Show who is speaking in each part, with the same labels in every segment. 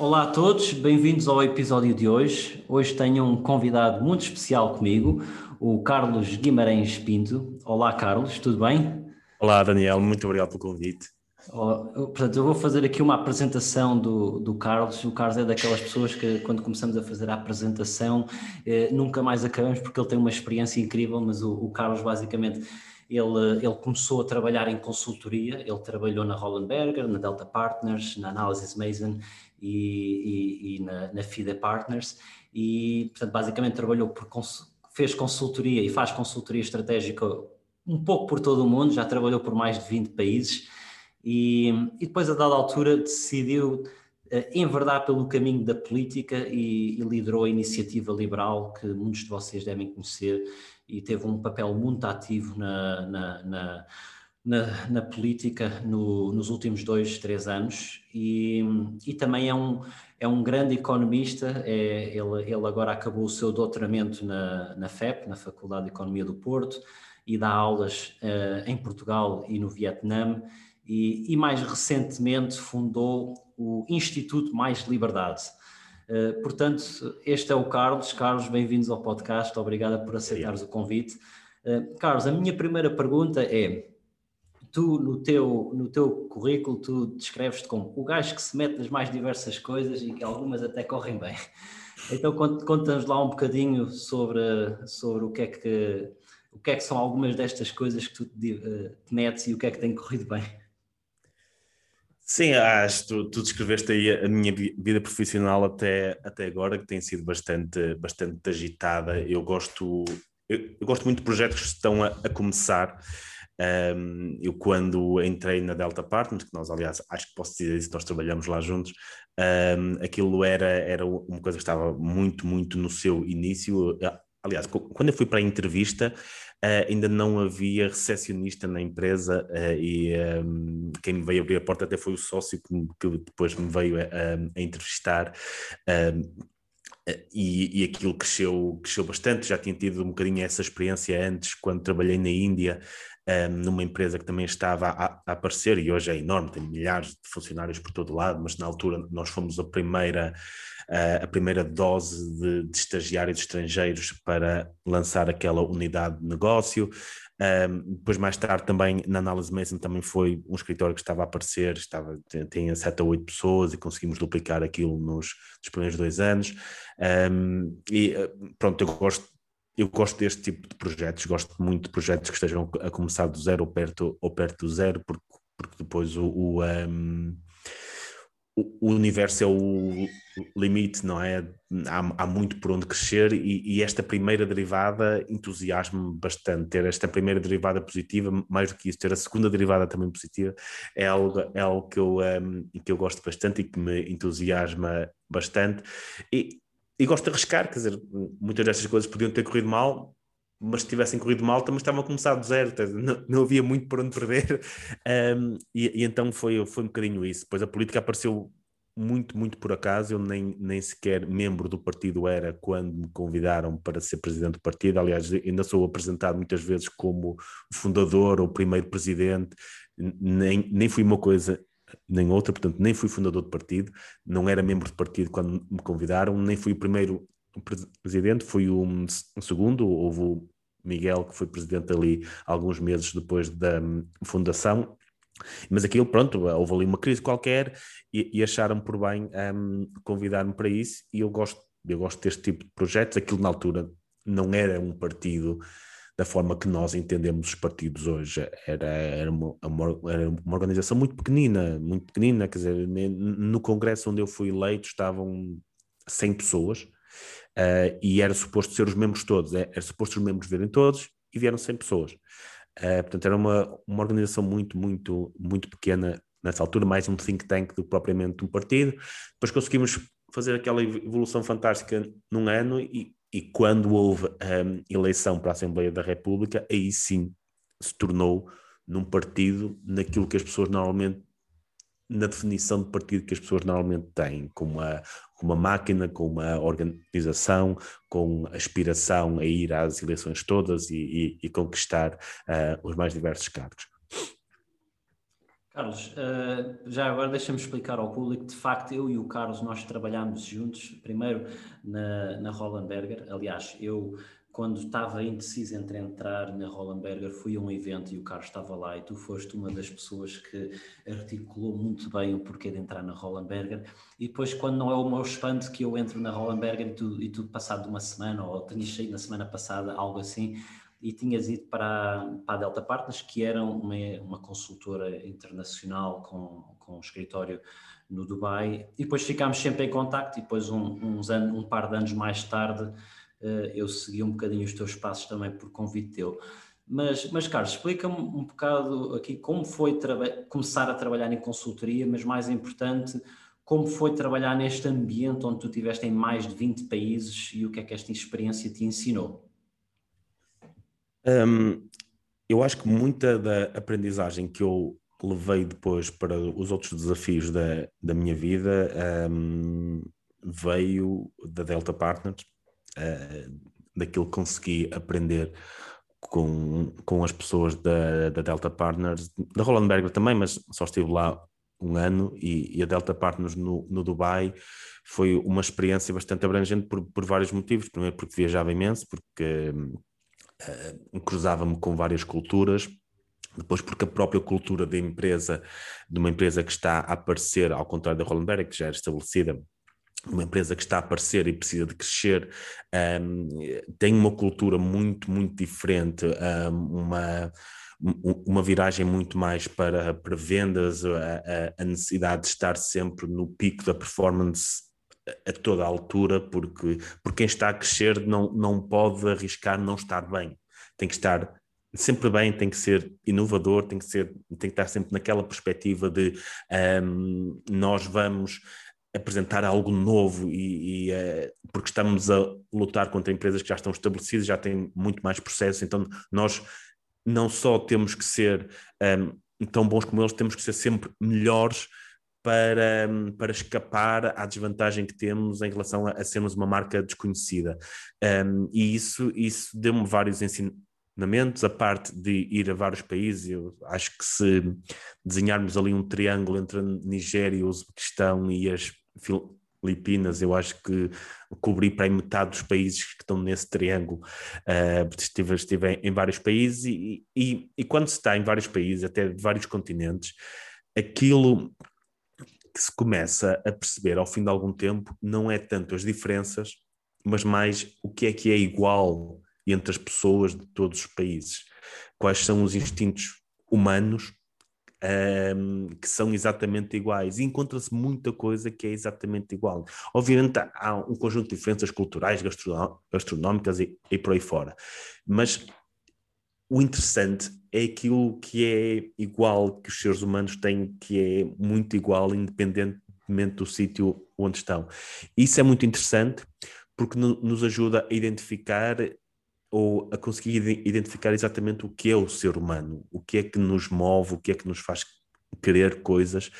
Speaker 1: Olá a todos, bem-vindos ao episódio de hoje. Hoje tenho um convidado muito especial comigo, o Carlos Guimarães Pinto. Olá, Carlos, tudo bem?
Speaker 2: Olá, Daniel, muito obrigado pelo convite.
Speaker 1: Portanto, eu vou fazer aqui uma apresentação do, do Carlos. O Carlos é daquelas pessoas que, quando começamos a fazer a apresentação, eh, nunca mais acabamos porque ele tem uma experiência incrível. Mas o, o Carlos, basicamente, ele, ele, começou a trabalhar em consultoria. Ele trabalhou na Hollenberger, na Delta Partners, na Analysis Mason e, e, e na, na FIDE Partners e, portanto, basicamente trabalhou por, fez consultoria e faz consultoria estratégica um pouco por todo o mundo, já trabalhou por mais de 20 países e, e depois a dada altura decidiu uh, enverdar pelo caminho da política e, e, liderou a iniciativa liberal que muitos de vocês devem conhecer e teve um papel muito ativo na, na, na na, na política no, nos últimos dois, três anos e, e também é um, é um grande economista. É, ele, ele agora acabou o seu doutoramento na, na FEP, na Faculdade de Economia do Porto, e dá aulas uh, em Portugal e no Vietnã. E, e, mais recentemente fundou o Instituto Mais Liberdade. Uh, portanto, este é o Carlos. Carlos, bem-vindos ao podcast. Obrigada por aceitares o convite. Uh, Carlos, a minha primeira pergunta é: tu no teu, no teu currículo tu descreves-te como o gajo que se mete nas mais diversas coisas e que algumas até correm bem. Então conta-nos lá um bocadinho sobre, sobre o que é que o que é que são algumas destas coisas que tu te, te metes e o que é que tem corrido bem.
Speaker 2: Sim, acho tu, tu descreveste aí a minha vida profissional até, até agora, que tem sido bastante, bastante agitada. Eu gosto, eu, eu gosto muito de projetos que estão a, a começar um, eu, quando entrei na Delta Partners, que nós, aliás, acho que posso dizer isso, nós trabalhamos lá juntos, um, aquilo era, era uma coisa que estava muito, muito no seu início. Aliás, quando eu fui para a entrevista, uh, ainda não havia recepcionista na empresa uh, e um, quem me veio abrir a porta até foi o sócio que, que depois me veio a, a entrevistar. E, e, aquilo cresceu, cresceu bastante. Já tinha tido um bocadinho essa experiência antes, quando trabalhei na Índia, um, numa empresa que também estava a, a, aparecer e hoje é enorme, tem milhares de funcionários por todo lado, mas na altura nós fomos a primeira, uh, a primeira dose de, de estagiários estrangeiros para lançar aquela unidade de negócio. Um, depois, mais tarde, também na Análise Mason também foi um escritório que estava a aparecer, estava, tinha sete a oito pessoas e conseguimos duplicar aquilo nos, nos primeiros dois anos. Um, e ah, pronto, eu gosto eu gosto deste tipo de projetos, gosto muito de projetos que estejam a começar do zero ou perto, ou perto do zero, porque, porque depois o, o, um, o universo é o limite, não é? Há, há muito por onde crescer e, e esta primeira derivada entusiasma-me bastante. Ter esta primeira derivada positiva, mais do que isso, ter a segunda derivada também positiva, é algo, é algo que, eu, um, que eu gosto bastante e que me entusiasma bastante. E, e gosto de arriscar, quer dizer, muitas destas coisas podiam ter corrido mal, mas se tivessem corrido mal também estavam a começar do zero, não, não havia muito por onde perder, um, e, e, então foi, foi um bocadinho isso. Depois a política apareceu muito, muito por acaso, eu nem, nem sequer membro do partido era quando me convidaram para ser presidente do partido, aliás ainda sou apresentado muitas vezes como fundador ou primeiro presidente, nem, nem fui uma coisa nem outra, portanto, nem fui fundador do partido, não era membro do partido quando me convidaram, nem fui o primeiro presidente, fui o um, segundo, houve o Miguel, que foi presidente ali alguns meses depois da um, fundação, mas aquilo, pronto, houve ali uma crise qualquer e, e acharam por bem um, convidar-me para isso, e eu gosto, eu gosto deste tipo de projetos, aquilo na altura não era um partido da forma que nós entendemos os partidos hoje. Era, era, uma, era uma organização muito pequenina, muito pequenina, quer dizer, no Congresso onde eu fui eleito estavam 100 pessoas uh, e era suposto ser os membros todos, é, era suposto os membros verem todos e vieram 100 pessoas. Uh, portanto, era uma, uma organização muito, muito, muito pequena nessa altura, mais um think tank do que propriamente um partido. Depois conseguimos fazer aquela evolução fantástica num ano e, e quando houve a um, eleição para a Assembleia da República, aí sim se tornou num partido naquilo que as pessoas normalmente na definição de partido que as pessoas normalmente têm, com uma, com uma máquina, com uma organização, com aspiração a ir às eleições todas e, e, e conquistar uh, os mais diversos cargos.
Speaker 1: Carlos, uh, já agora deixa-me explicar ao público, de facto eu e o Carlos nós trabalhámos juntos, primeiro na, na Rollenberger, aliás, eu quando estava indeciso entre entrar na Rollenberger, fui a um evento e o Carlos estava lá. E tu foste uma das pessoas que articulou muito bem o porquê de entrar na Rollenberger. E depois, quando não é o meu espanto que eu entro na Rollenberger e tu, e tu passado uma semana, ou tinhas saído na semana passada, algo assim, e tinhas ido para, para a Delta Partners, que era uma, uma consultora internacional com, com um escritório no Dubai, e depois ficámos sempre em contacto, e depois um, uns anos, um par de anos mais tarde eh, eu segui um bocadinho os teus passos também por convite teu. Mas, mas Carlos, explica-me um bocado aqui como foi começar a trabalhar em consultoria, mas mais importante, como foi trabalhar neste ambiente onde tu estiveste em mais de 20 países e o que é que esta experiência te ensinou?
Speaker 2: Um, eu acho que muita da aprendizagem que eu levei depois para os outros desafios da, da minha vida um, veio da Delta Partners, uh, daquilo que consegui aprender com, com as pessoas da, da Delta Partners, da Roland Berger também, mas só estive lá um ano e, e, a Delta Partners no, no Dubai foi uma experiência bastante abrangente por, por vários motivos. Primeiro porque viajava imenso, porque uh, cruzava-me com várias culturas, depois porque a própria cultura da empresa, de uma empresa que está a aparecer, ao contrário da Rollenberg, que já era estabelecida, uma empresa que está a aparecer e precisa de crescer, um, tem uma cultura muito, muito diferente, um, uma, uma viragem muito mais para, para vendas, a, a, necessidade de estar sempre no pico da performance a toda a altura, porque, porque quem está a crescer não, não pode arriscar não estar bem, tem que estar sempre bem, tem que ser inovador, tem que, ser, tem que estar sempre naquela perspectiva de um, nós vamos apresentar algo novo e, e uh, porque estamos a lutar contra empresas que já estão estabelecidas, já têm muito mais processos, então nós não só temos que ser um, tão bons como eles, temos que ser sempre melhores para, para escapar à desvantagem que temos em relação a, a sermos uma marca desconhecida. Um, e isso, isso deu-me vários ensinamentos, a parte de ir a vários países, eu acho que se desenharmos ali um triângulo entre a Nigéria, o Uzbequistão e as Filipinas, eu acho que cobri para metade dos países que estão nesse triângulo. Uh, estive, estive em vários países e, e, e, quando se está em vários países, até de vários continentes, aquilo que se começa a perceber ao fim de algum tempo não é tanto as diferenças, mas mais o que é que é igual entre as pessoas de todos os países. Quais são os instintos humanos um, que são exatamente iguais. E encontra-se muita coisa que é exatamente igual. Obviamente há um conjunto de diferenças culturais, gastronómicas e, e por aí fora. Mas o interessante é aquilo que é igual que os seres humanos têm, que é muito igual, independentemente do sítio onde estão. Isso é muito interessante porque nos ajuda a identificar ou a conseguir identificar exatamente o que é o ser humano, o que é que nos move, o que é que nos faz querer coisas.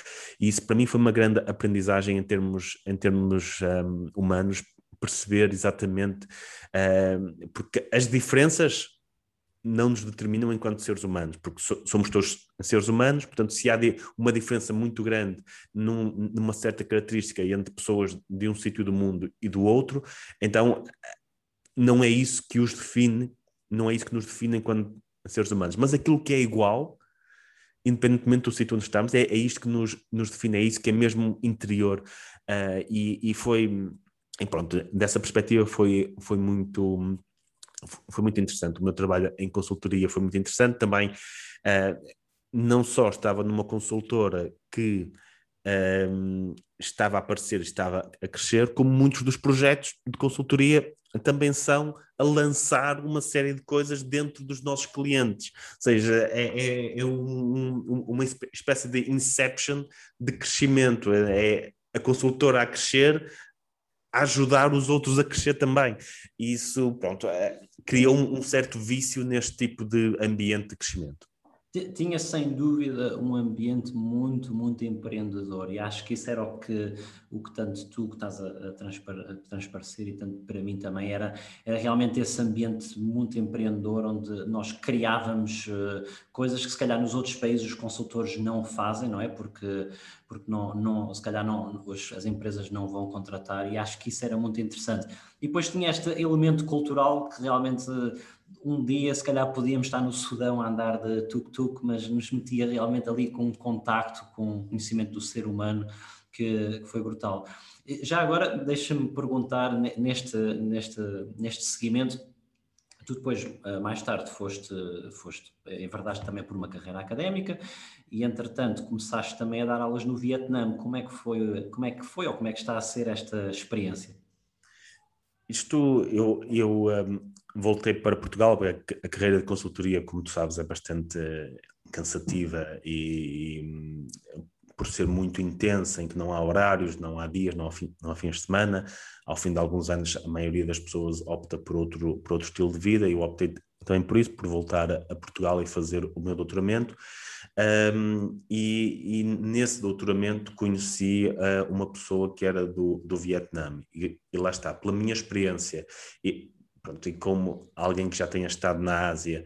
Speaker 2: E isso para mim foi uma grande aprendizagem em termos, em termos um, humanos, perceber exatamente, um, porque as diferenças não nos determinam enquanto seres humanos, porque so, somos todos seres humanos, portanto, se há uma diferença muito grande num, numa certa característica entre pessoas de um sítio do mundo e do outro, então não é isso que os define, não é isso que nos define enquanto seres humanos. Mas aquilo que é igual, independentemente do sítio onde estamos, é, é isto que nos, nos define, é isso que é mesmo interior. Uh, e, e, foi, e pronto, dessa perspectiva foi, foi muito foi muito interessante. O meu trabalho em consultoria foi muito interessante também. Uh, não só estava numa consultora que um, estava a aparecer, estava a crescer, como muitos dos projetos de consultoria também são a lançar uma série de coisas dentro dos nossos clientes. Ou seja, é, é, é um, uma espécie de inception de crescimento. É a consultora a crescer a ajudar os outros a crescer também. E isso, pronto, é, cria um, um certo vício neste tipo de ambiente de crescimento.
Speaker 1: Tinha sem dúvida um ambiente muito, muito empreendedor e acho que isso era o que, o que tanto tu que estás a, a, a transparecer e tanto para mim também era, era realmente esse ambiente muito empreendedor onde nós criávamos uh, coisas que se calhar nos outros países os consultores não fazem, não é? Porque, porque não, não, se calhar não, as empresas não vão contratar e acho que isso era muito interessante. E depois tinha este elemento cultural que realmente um dia se calhar podíamos estar no Sudão a andar de tuk-tuk, mas nos metia realmente ali com um contacto, com conhecimento do ser humano que, que foi brutal. Já agora deixa-me perguntar neste, neste, neste seguimento, tu depois eh, mais tarde foste, foste enverdaste também por uma carreira académica e entretanto começaste também a dar aulas no Vietnã. Como é que foi, como é que foi ou como é que está a ser esta experiência?
Speaker 2: Isto, eu, eu um, voltei para Portugal, porque a carreira de consultoria, como tu sabes, é bastante cansativa e, e por ser muito intensa, em que não há horários, não há dias, não há, fim, não há fins de semana. Ao fim de alguns anos, a maioria das pessoas opta por outro, por outro estilo de vida e eu optei também por isso, por voltar a, Portugal e fazer o meu doutoramento. Um, e, e, nesse doutoramento conheci uh, uma pessoa que era do, do Vietnã. E, e lá está, pela minha experiência, e, pronto, e como alguém que já tenha estado na Ásia,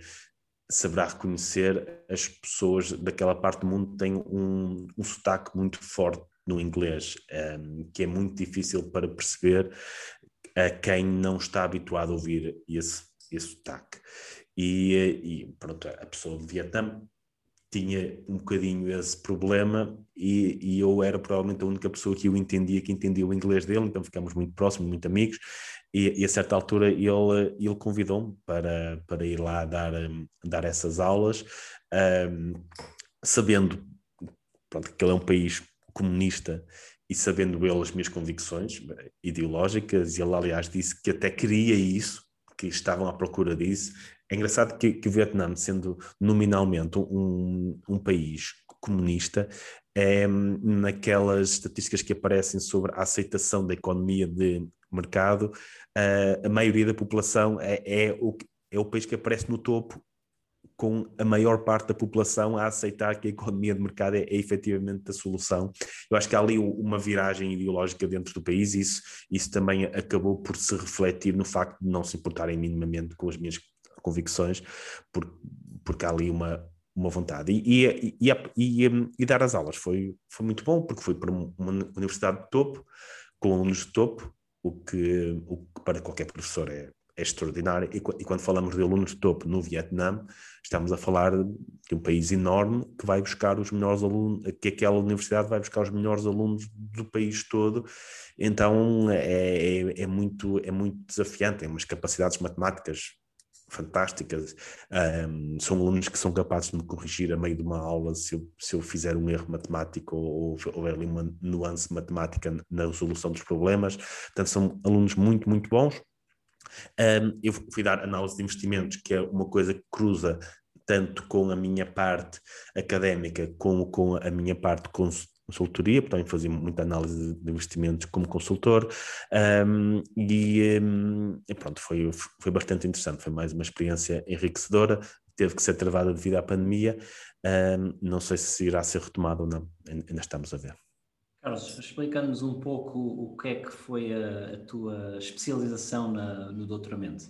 Speaker 2: saberá reconhecer as pessoas daquela parte do mundo têm um, um sotaque muito forte no inglês, um, que é muito difícil para perceber a quem não está habituado a ouvir esse, esse sotaque. E, e pronto, a pessoa de Vietnã tinha um bocadinho esse problema e, e, eu era provavelmente a única pessoa que o entendia, que entendia o inglês dele, então ficamos muito próximos, muito amigos, e, e a certa altura ele, ele convidou-me para, para ir lá dar, dar essas aulas, um, sabendo pronto, que ele é um país comunista e sabendo ele as minhas convicções ideológicas, e ele aliás disse que até queria isso, que estavam à procura disso, é engraçado que, que o Vietnã, sendo nominalmente um, um país comunista, é, naquelas estatísticas que aparecem sobre a aceitação da economia de mercado, a maioria da população é, é, o, é o país que aparece no topo com a maior parte da população a aceitar que a economia de mercado é, é efetivamente a solução. Eu acho que há ali uma viragem ideológica dentro do país e isso, isso também acabou por se refletir no facto de não se importarem minimamente com as minhas convicções, porque, porque há ali uma, uma vontade. E, e, e, e, e dar as aulas foi, foi muito bom, porque foi para uma universidade de topo, com alunos de topo, o que, o que para qualquer professor é, é extraordinário. E, e, quando falamos de alunos de topo no Vietnã, estamos a falar de um país enorme que vai buscar os melhores alunos, que aquela universidade vai buscar os melhores alunos do país todo. Então é, é, é muito, é muito desafiante, tem umas capacidades matemáticas fantásticas. Um, são alunos que são capazes de me corrigir a meio de uma aula se eu, se eu fizer um erro matemático ou houver ali uma nuance matemática na resolução dos problemas. Portanto, são alunos muito, muito bons. Um, eu fui dar análise de investimentos, que é uma coisa que cruza tanto com a minha parte académica como com a minha parte consultoria, portanto fazia muita análise de investimentos como consultor um, e, um, e, pronto, foi, foi bastante interessante, foi mais uma experiência enriquecedora, teve que ser travada devido à pandemia, um, não sei se irá ser retomada ou não, ainda estamos a ver.
Speaker 1: Carlos, explica-nos um pouco o que é que foi a, a tua especialização na, no doutoramento.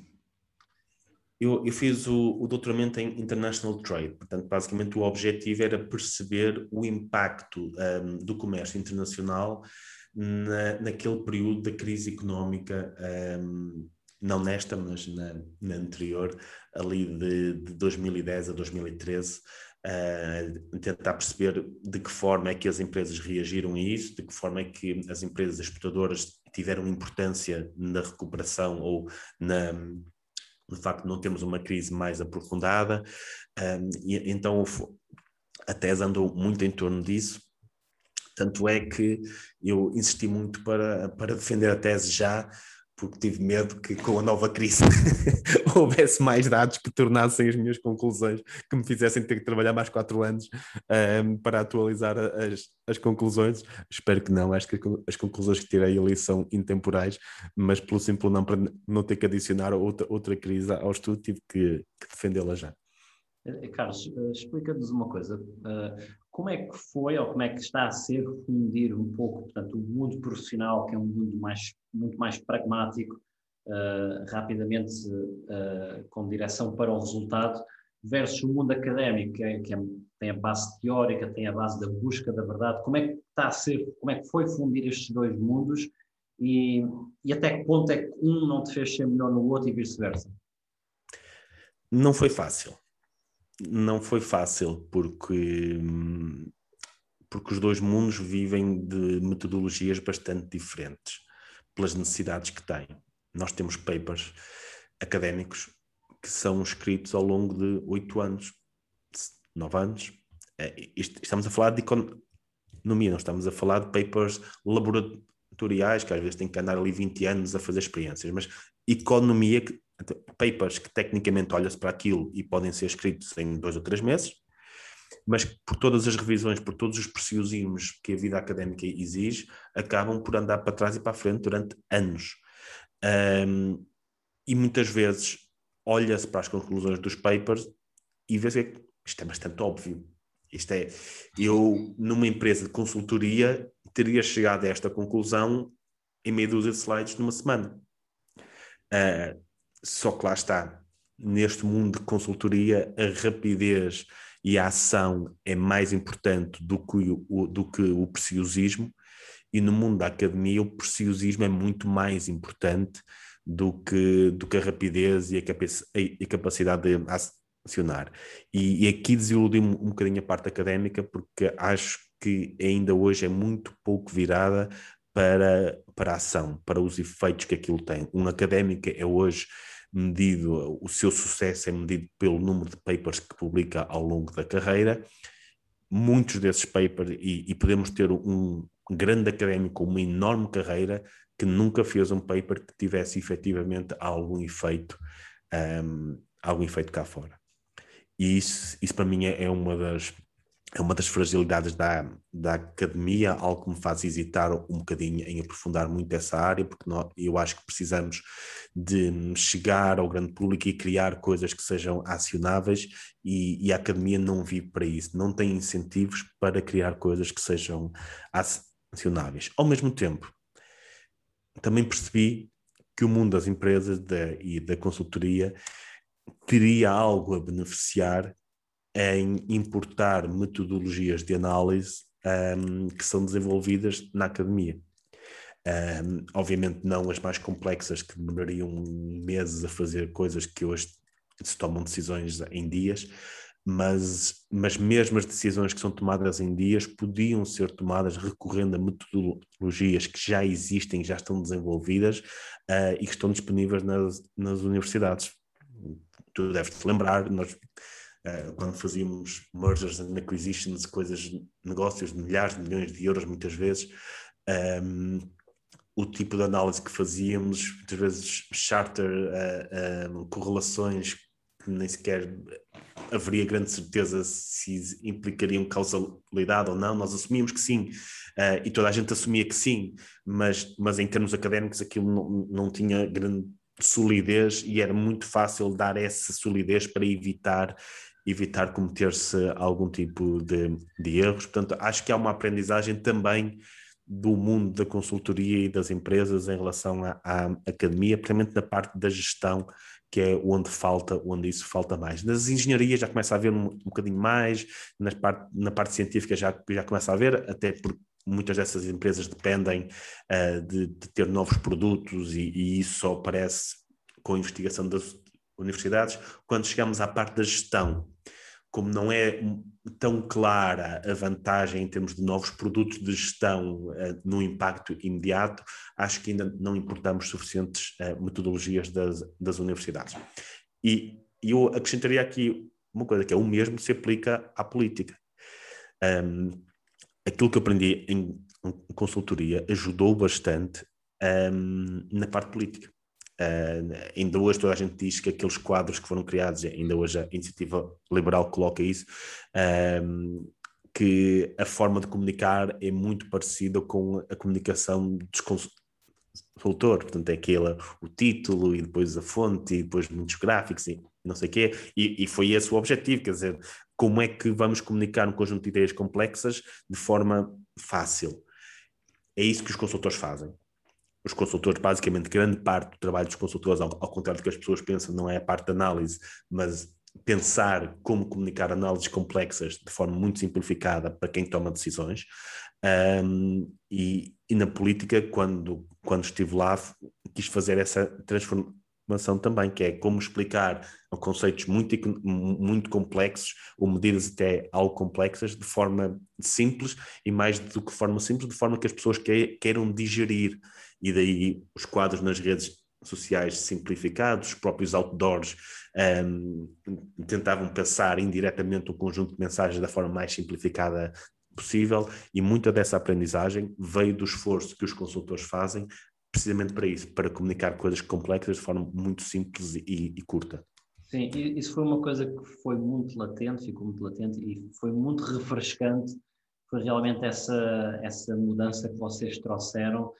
Speaker 2: Eu, eu fiz o, o, doutoramento em International Trade, portanto, basicamente o objetivo era perceber o impacto um, do comércio internacional na, naquele período da crise económica, um, não nesta, mas na, na anterior, ali de, de, 2010 a 2013, uh, tentar perceber de que forma é que as empresas reagiram a isso, de que forma é que as empresas exportadoras tiveram importância na recuperação ou na de facto não temos uma crise mais aprofundada, um, e então a tese andou muito em torno disso, tanto é que eu insisti muito para, para defender a tese já, porque tive medo que com a nova crise houvesse mais dados que tornassem as minhas conclusões, que me fizessem ter que trabalhar mais quatro anos um, para atualizar as, as conclusões. Espero que não, acho que as conclusões que tirei ali são intemporais, mas pelo simples não para não ter que adicionar outra, outra crise ao estudo, tive que, que defendê-la já.
Speaker 1: Eh, Carlos, eh, explica-nos uma coisa. Como é que foi ou como é que está a ser fundir um pouco, portanto, o mundo profissional, que é um mundo mais, muito mais pragmático, rapidamente com direção para o resultado, versus o mundo académico, que, é, que é, tem a base teórica, tem a base da busca da verdade. Como é que está a ser, como é que foi fundir estes dois mundos e, e até que ponto é que um não te fez ser melhor no outro e vice-versa?
Speaker 2: Não foi fácil não foi fácil, porque, porque os dois mundos vivem de metodologias bastante diferentes, pelas necessidades que têm. Nós temos papers académicos que são escritos ao longo de oito anos, nove anos. É, estamos a falar de economia, não estamos a falar de papers laboratoriais, que às vezes têm que andar ali 20 anos a fazer experiências, mas economia papers que tecnicamente olha-se para aquilo e podem ser escritos em dois ou três meses, mas por todas as revisões, por todos os preciosismos que a vida académica exige, acabam por andar para trás e para a frente durante anos. Um, e muitas vezes olha-se para as conclusões dos papers e vê-se que isto é bastante óbvio. Isto é, eu numa empresa de consultoria teria chegado a esta conclusão em meia dúzia de slides numa semana. Uh, só que lá está, neste mundo de consultoria, a rapidez e a ação é mais importante do que o, do que o preciosismo, e no mundo da academia o preciosismo é muito mais importante do que, do que a rapidez e a, a capacidade de acionar. E, e aqui desiludi-me um bocadinho a parte académica, porque acho que ainda hoje é muito pouco virada para, para a ação, para os efeitos que aquilo tem. Um académico é hoje medido, o seu sucesso é medido pelo número de papers que publica ao longo da carreira. Muitos desses papers, e, e podemos ter um grande académico uma enorme carreira que nunca fez um paper que tivesse efetivamente algum efeito, um, algum efeito cá fora. E isso, isso para mim é, é uma das é uma das fragilidades da, da academia, algo que me faz hesitar um bocadinho em aprofundar muito essa área, porque nós, eu acho que precisamos de chegar ao grande público e criar coisas que sejam acionáveis e, e a academia não vive para isso, não tem incentivos para criar coisas que sejam acionáveis. Ao mesmo tempo, também percebi que o mundo das empresas e da consultoria teria algo a beneficiar em importar metodologias de análise um, que são desenvolvidas na academia. Um, obviamente não as mais complexas que demorariam meses a fazer coisas que hoje se tomam decisões em dias, mas, mas mesmo as decisões que são tomadas em dias podiam ser tomadas recorrendo a metodologias que já existem, já estão desenvolvidas uh, e que estão disponíveis nas, nas universidades. Tu deves te lembrar, nós Uh, quando fazíamos mergers and acquisitions, coisas, negócios de milhares de milhões de euros, muitas vezes, um, o tipo de análise que fazíamos, muitas vezes charter uh, correlações que nem sequer haveria grande certeza se implicariam causalidade ou não, nós assumíamos que sim, uh, e toda a gente assumia que sim, mas, mas em termos académicos aquilo não, não tinha grande solidez e era muito fácil dar essa solidez para evitar evitar cometer-se algum tipo de, de erros. Portanto, acho que há uma aprendizagem também do mundo da consultoria e das empresas em relação à, à academia, principalmente na parte da gestão, que é onde falta, onde isso falta mais. Nas engenharias já começa a haver um, um bocadinho mais, na parte, na parte científica já, já começa a haver, até porque muitas dessas empresas dependem uh, de, de, ter novos produtos e, e, isso só aparece com a investigação das universidades. Quando chegamos à parte da gestão, como não é tão clara a vantagem em termos de novos produtos de gestão uh, no impacto imediato, acho que ainda não importamos suficientes uh, metodologias das, das universidades. E, eu acrescentaria aqui uma coisa, que é o mesmo se aplica à política. Um, aquilo que aprendi em consultoria ajudou bastante um, na parte política. Uh, ainda hoje toda a gente diz que aqueles quadros que foram criados, ainda hoje a iniciativa liberal coloca isso, um, que a forma de comunicar é muito parecida com a comunicação consultor, portanto é aquele, o título e depois a fonte e depois muitos gráficos e não sei o quê, e, e foi esse o objetivo, quer dizer, como é que vamos comunicar um conjunto de ideias complexas de forma fácil. É isso que os consultores fazem. Os consultores, basicamente, grande parte do trabalho dos consultores, ao, ao contrário do que as pessoas pensam, não é a parte da análise, mas pensar como comunicar análises complexas de forma muito simplificada para quem toma decisões. Um, e, e, na política, quando, quando estive lá, quis fazer essa transformação também, que é como explicar conceitos muito, muito complexos, ou medidas até algo complexas, de forma simples e mais do que forma simples, de forma que as pessoas queiram digerir. E daí os quadros nas redes sociais simplificados, os próprios outdoors um, tentavam passar indiretamente o conjunto de mensagens da forma mais simplificada possível e muita dessa aprendizagem veio do esforço que os consultores fazem precisamente para isso, para comunicar coisas complexas de forma muito simples e, e curta.
Speaker 1: Sim, isso foi uma coisa que foi muito latente, ficou muito latente e foi muito refrescante, foi realmente essa, essa mudança que vocês trouxeram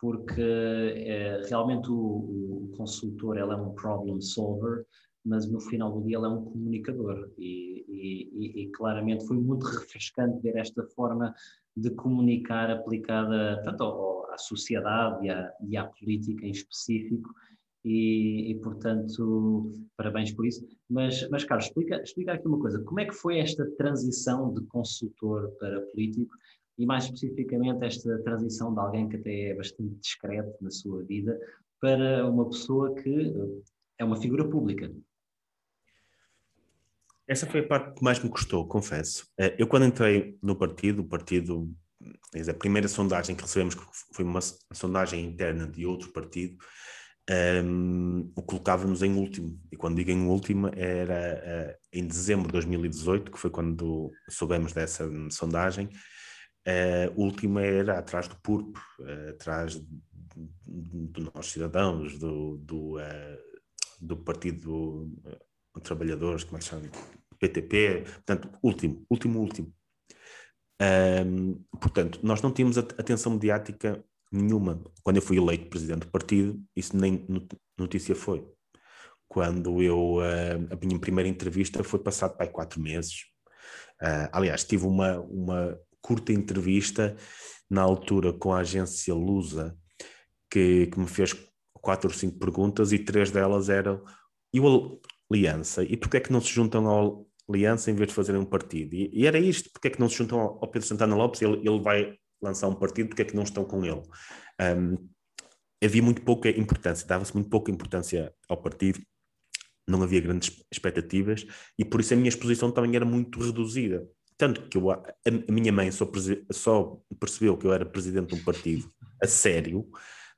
Speaker 1: porque é, realmente o, o, consultor é um problem solver, mas no final do dia ele é um comunicador. E, e, e, claramente foi muito refrescante ver esta forma de comunicar aplicada tanto ao, à sociedade e à, e à, política em específico. E, portanto parabéns por isso. Mas, mas Carlos, explica, explica aqui uma coisa, como é que foi esta transição de consultor para político e mais especificamente esta transição de alguém que até é bastante discreto na sua vida para uma pessoa que eh, é uma figura pública.
Speaker 2: Essa foi a parte que mais me custou, confesso. Eh, eu quando entrei no partido, o partido, a primeira sondagem que recebemos foi uma sondagem interna de outro partido, um, ehm, o colocava-nos em último. E quando digo em último, era uh, em dezembro de 2018, que foi quando soubemos dessa sondagem, Uh, o último era atrás do PURP, uh, atrás dos nossos cidadãos, do, do, uh, do Partido dos Trabalhadores, como é que chama? PTP, portanto, último, último, último. Um, portanto, nós não tínhamos atenção mediática nenhuma. Quando eu fui eleito presidente do partido, isso nem notícia foi. Quando eu, a minha primeira entrevista foi passado para quatro meses. aliás, tive uma, uma, curta entrevista na altura com a agência que, que me fez quatro ou cinco perguntas e três delas eram e o Aliança? E porquê é que não se juntam ao Aliança em vez de fazerem um partido? E, e era isto, porquê é que não se juntam ao, Pedro Santana Lopes? Ele, ele vai lançar um partido, porquê é que não estão com ele? Um, havia muito pouca importância, dava-se muito pouca importância ao partido, não havia grandes expectativas e por isso a minha exposição também era muito reduzida. Tanto que eu, a, a minha mãe só, só, percebeu que eu era presidente de um partido a sério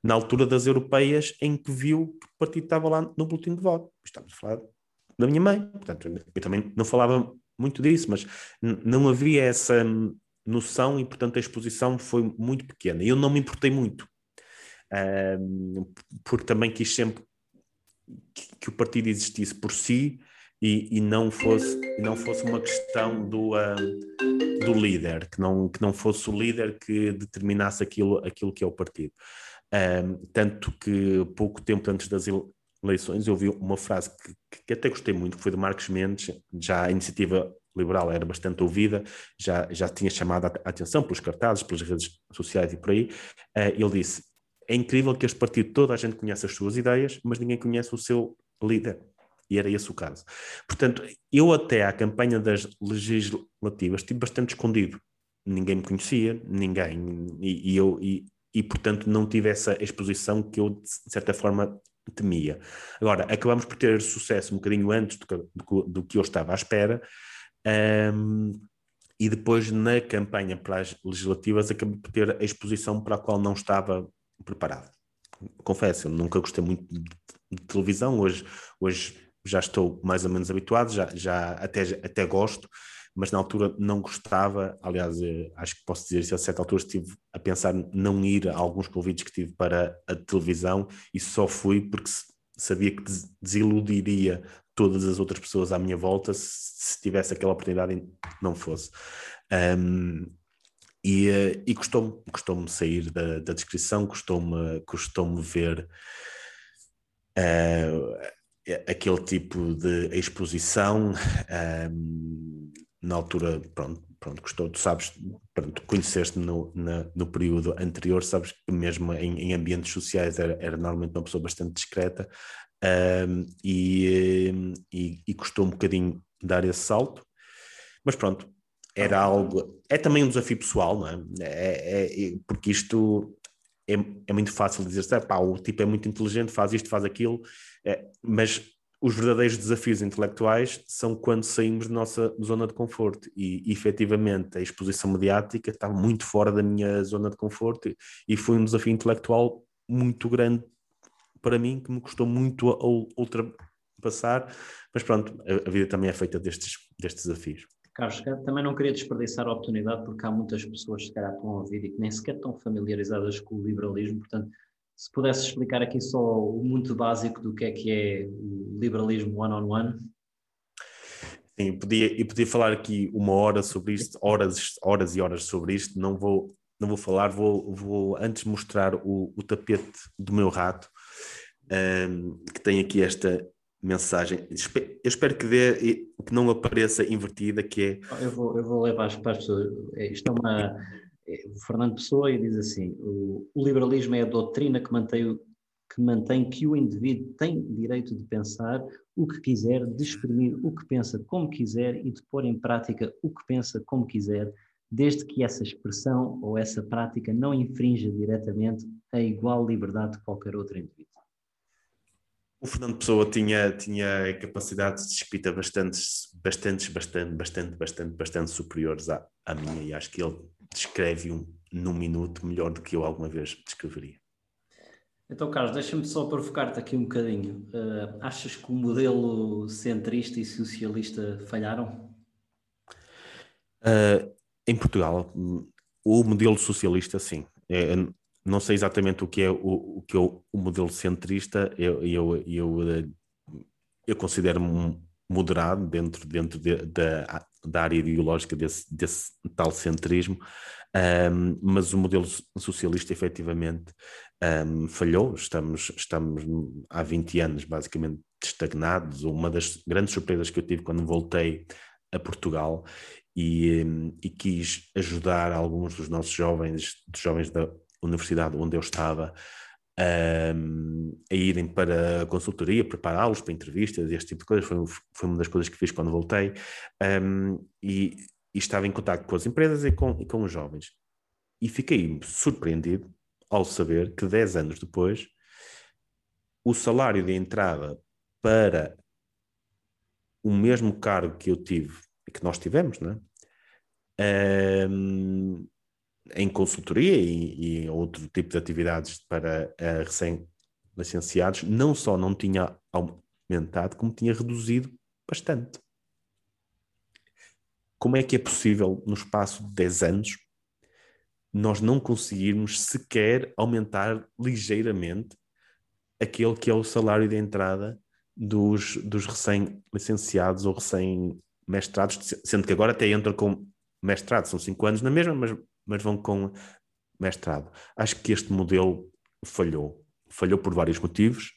Speaker 2: na altura das europeias em que viu que o partido estava lá no boletim de voto. Estamos a falar da minha mãe. Portanto, eu também não falava muito disso, mas não havia essa noção e, portanto, a exposição foi muito pequena. Eu não me importei muito, um, porque também quis sempre que, que, o partido existisse por si e, e, não fosse não fosse uma questão do, uh, do líder, que não, que não fosse o líder que determinasse aquilo, aquilo que é o partido. Um, tanto que pouco tempo antes das eleições eu vi uma frase que, que até gostei muito, que foi de Marcos Mendes, já a iniciativa liberal era bastante ouvida, já, já tinha chamado a atenção pelos cartazes, pelas redes sociais e por aí. Uh, ele disse: É incrível que este partido, toda a gente conhece as suas ideias, mas ninguém conhece o seu líder. E era esse o caso. Portanto, eu até à campanha das legislativas estive bastante escondido. Ninguém me conhecia, ninguém. E, e eu, e, e, portanto, não tive essa exposição que eu, de certa forma, temia. Agora, acabamos por ter sucesso um bocadinho antes do que, do, do que eu estava à espera. Um, e depois, na campanha para as legislativas, acabei por ter a exposição para a qual não estava preparado. Confesso, eu nunca gostei muito de, televisão. Hoje, hoje já estou mais ou menos habituado, já, já até, até gosto, mas na altura não gostava. Aliás, eh, acho que posso dizer isso, a certa altura estive a pensar não ir a alguns convites que tive para a televisão e só fui porque sabia que desiludiria todas as outras pessoas à minha volta se tivesse aquela oportunidade e não fosse. Um, e, eh, e custou-me custou sair da, da descrição, custou-me custou ver uh, aquele tipo de exposição. Um, na altura, pronto, pronto, gostou, tu sabes, pronto, conheceste no, na, no período anterior, sabes que mesmo em, em ambientes sociais era, era, normalmente uma pessoa bastante discreta um, e, e, e custou um bocadinho dar esse salto, mas pronto, era algo, é também um desafio pessoal, não é? é, é, é porque isto é, é, muito fácil dizer, ah, pá, o tipo é muito inteligente, faz isto, faz aquilo, é, mas os verdadeiros desafios intelectuais são quando saímos da nossa zona de conforto. E efetivamente a exposição mediática está muito fora da minha zona de conforto e foi um desafio intelectual muito grande para mim que me custou muito a ultrapassar, mas pronto, a, a vida também é feita destes, destes desafios.
Speaker 1: Carlos, também não queria desperdiçar a oportunidade porque há muitas pessoas que estão a ouvir e que nem sequer estão familiarizadas com o liberalismo, portanto se pudesse explicar aqui só o muito básico do que é que é o liberalismo one-on-one. -on -one.
Speaker 2: Sim, podia, eu podia falar aqui uma hora sobre isto, horas, horas e horas sobre isto, não vou, não vou falar, vou, vou antes mostrar o, o tapete do meu rato, um, que tem aqui esta mensagem. Eu espero que, dê, que não apareça invertida, que
Speaker 1: é... Eu vou, eu vou ler para as pessoas, é, isto é uma o Fernando Pessoa diz assim: o, o liberalismo é a doutrina que mantém, que mantém que o indivíduo tem direito de pensar o que quiser, de exprimir o que pensa como quiser e de pôr em prática o que pensa como quiser, desde que essa expressão ou essa prática não infrinja diretamente a igual liberdade de qualquer outro indivíduo.
Speaker 2: O Fernando Pessoa tinha, tinha capacidades de escrita bastante, bastante, bastante, bastante, bastante, bastante superiores à, à minha e acho que ele descreve-o num minuto melhor do que eu alguma vez descreveria.
Speaker 1: Então, Carlos, deixa-me só provocar-te aqui um bocadinho. Uh, achas que o modelo centrista e socialista falharam?
Speaker 2: Uh, em Portugal, o modelo socialista, sim. É, não sei exatamente o que é o, o que é o, o modelo centrista. Eu, eu, eu, eu considero-me moderado dentro, dentro de, de, da área ideológica desse, desse tal centrismo, um, mas o modelo socialista efetivamente um, falhou, estamos, estamos há 20 anos basicamente estagnados, uma das grandes surpresas que eu tive quando voltei a Portugal e, e quis ajudar alguns dos nossos jovens, dos jovens da universidade onde eu estava, a irem para a consultoria, prepará-los para entrevistas este tipo de coisas. Foi, foi uma das coisas que fiz quando voltei. Um, e, e, estava em contato com as empresas e com, e com os jovens. E fiquei surpreendido ao saber que 10 anos depois o salário de entrada para o mesmo cargo que eu tive, que nós tivemos, né? Um, em consultoria e, e outro tipo de atividades para uh, recém-licenciados, não só não tinha aumentado, como tinha reduzido bastante. Como é que é possível, no espaço de 10 anos, nós não conseguirmos sequer aumentar ligeiramente aquele que é o salário de entrada dos, dos recém-licenciados ou recém-mestrados, sendo que agora até entram com mestrado, são 5 anos na mesma, mas mas vão com mestrado. Acho que este modelo falhou. Falhou por vários motivos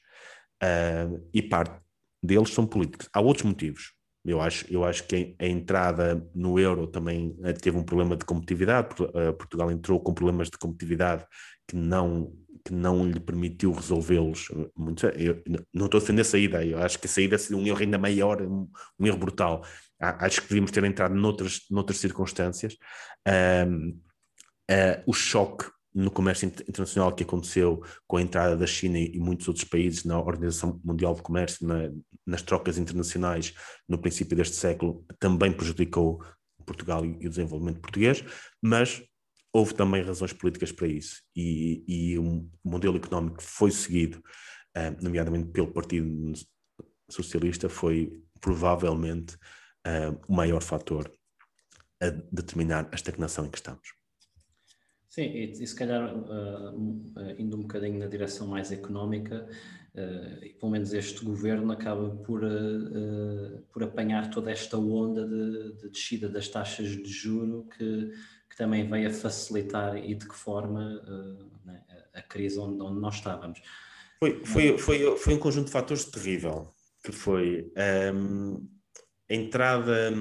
Speaker 2: uh, e parte deles são políticos. Há outros motivos. Eu acho, eu acho que a entrada no euro também eh, teve um problema de competitividade. Eh, Portugal entrou com problemas de competitividade que não, que não lhe permitiu resolvê-los. Não estou a defender essa ideia. Eu acho que a saída seria um erro ainda maior, um, um erro brutal. Acho que devíamos ter entrado noutras, noutras circunstâncias. Um, uh, o choque no comércio internacional que aconteceu com a entrada da China e muitos outros países na Organização Mundial de Comércio, na, nas trocas internacionais no princípio deste século, também prejudicou Portugal e, o desenvolvimento português, mas houve também razões políticas para isso e, e um modelo económico que foi seguido, uh, nomeadamente pelo Partido Socialista, foi provavelmente uh, o maior fator a determinar a estagnação em que estamos.
Speaker 1: Sim, e, e se calhar uh, indo um bocadinho na direção mais económica, uh, e pelo menos este governo acaba por, uh, por apanhar toda esta onda de, de, descida das taxas de juro que, que também veio a facilitar e de que forma né, a crise onde, onde nós estávamos.
Speaker 2: Foi, foi, foi, foi um conjunto de fatores terrível, que foi um, a entrada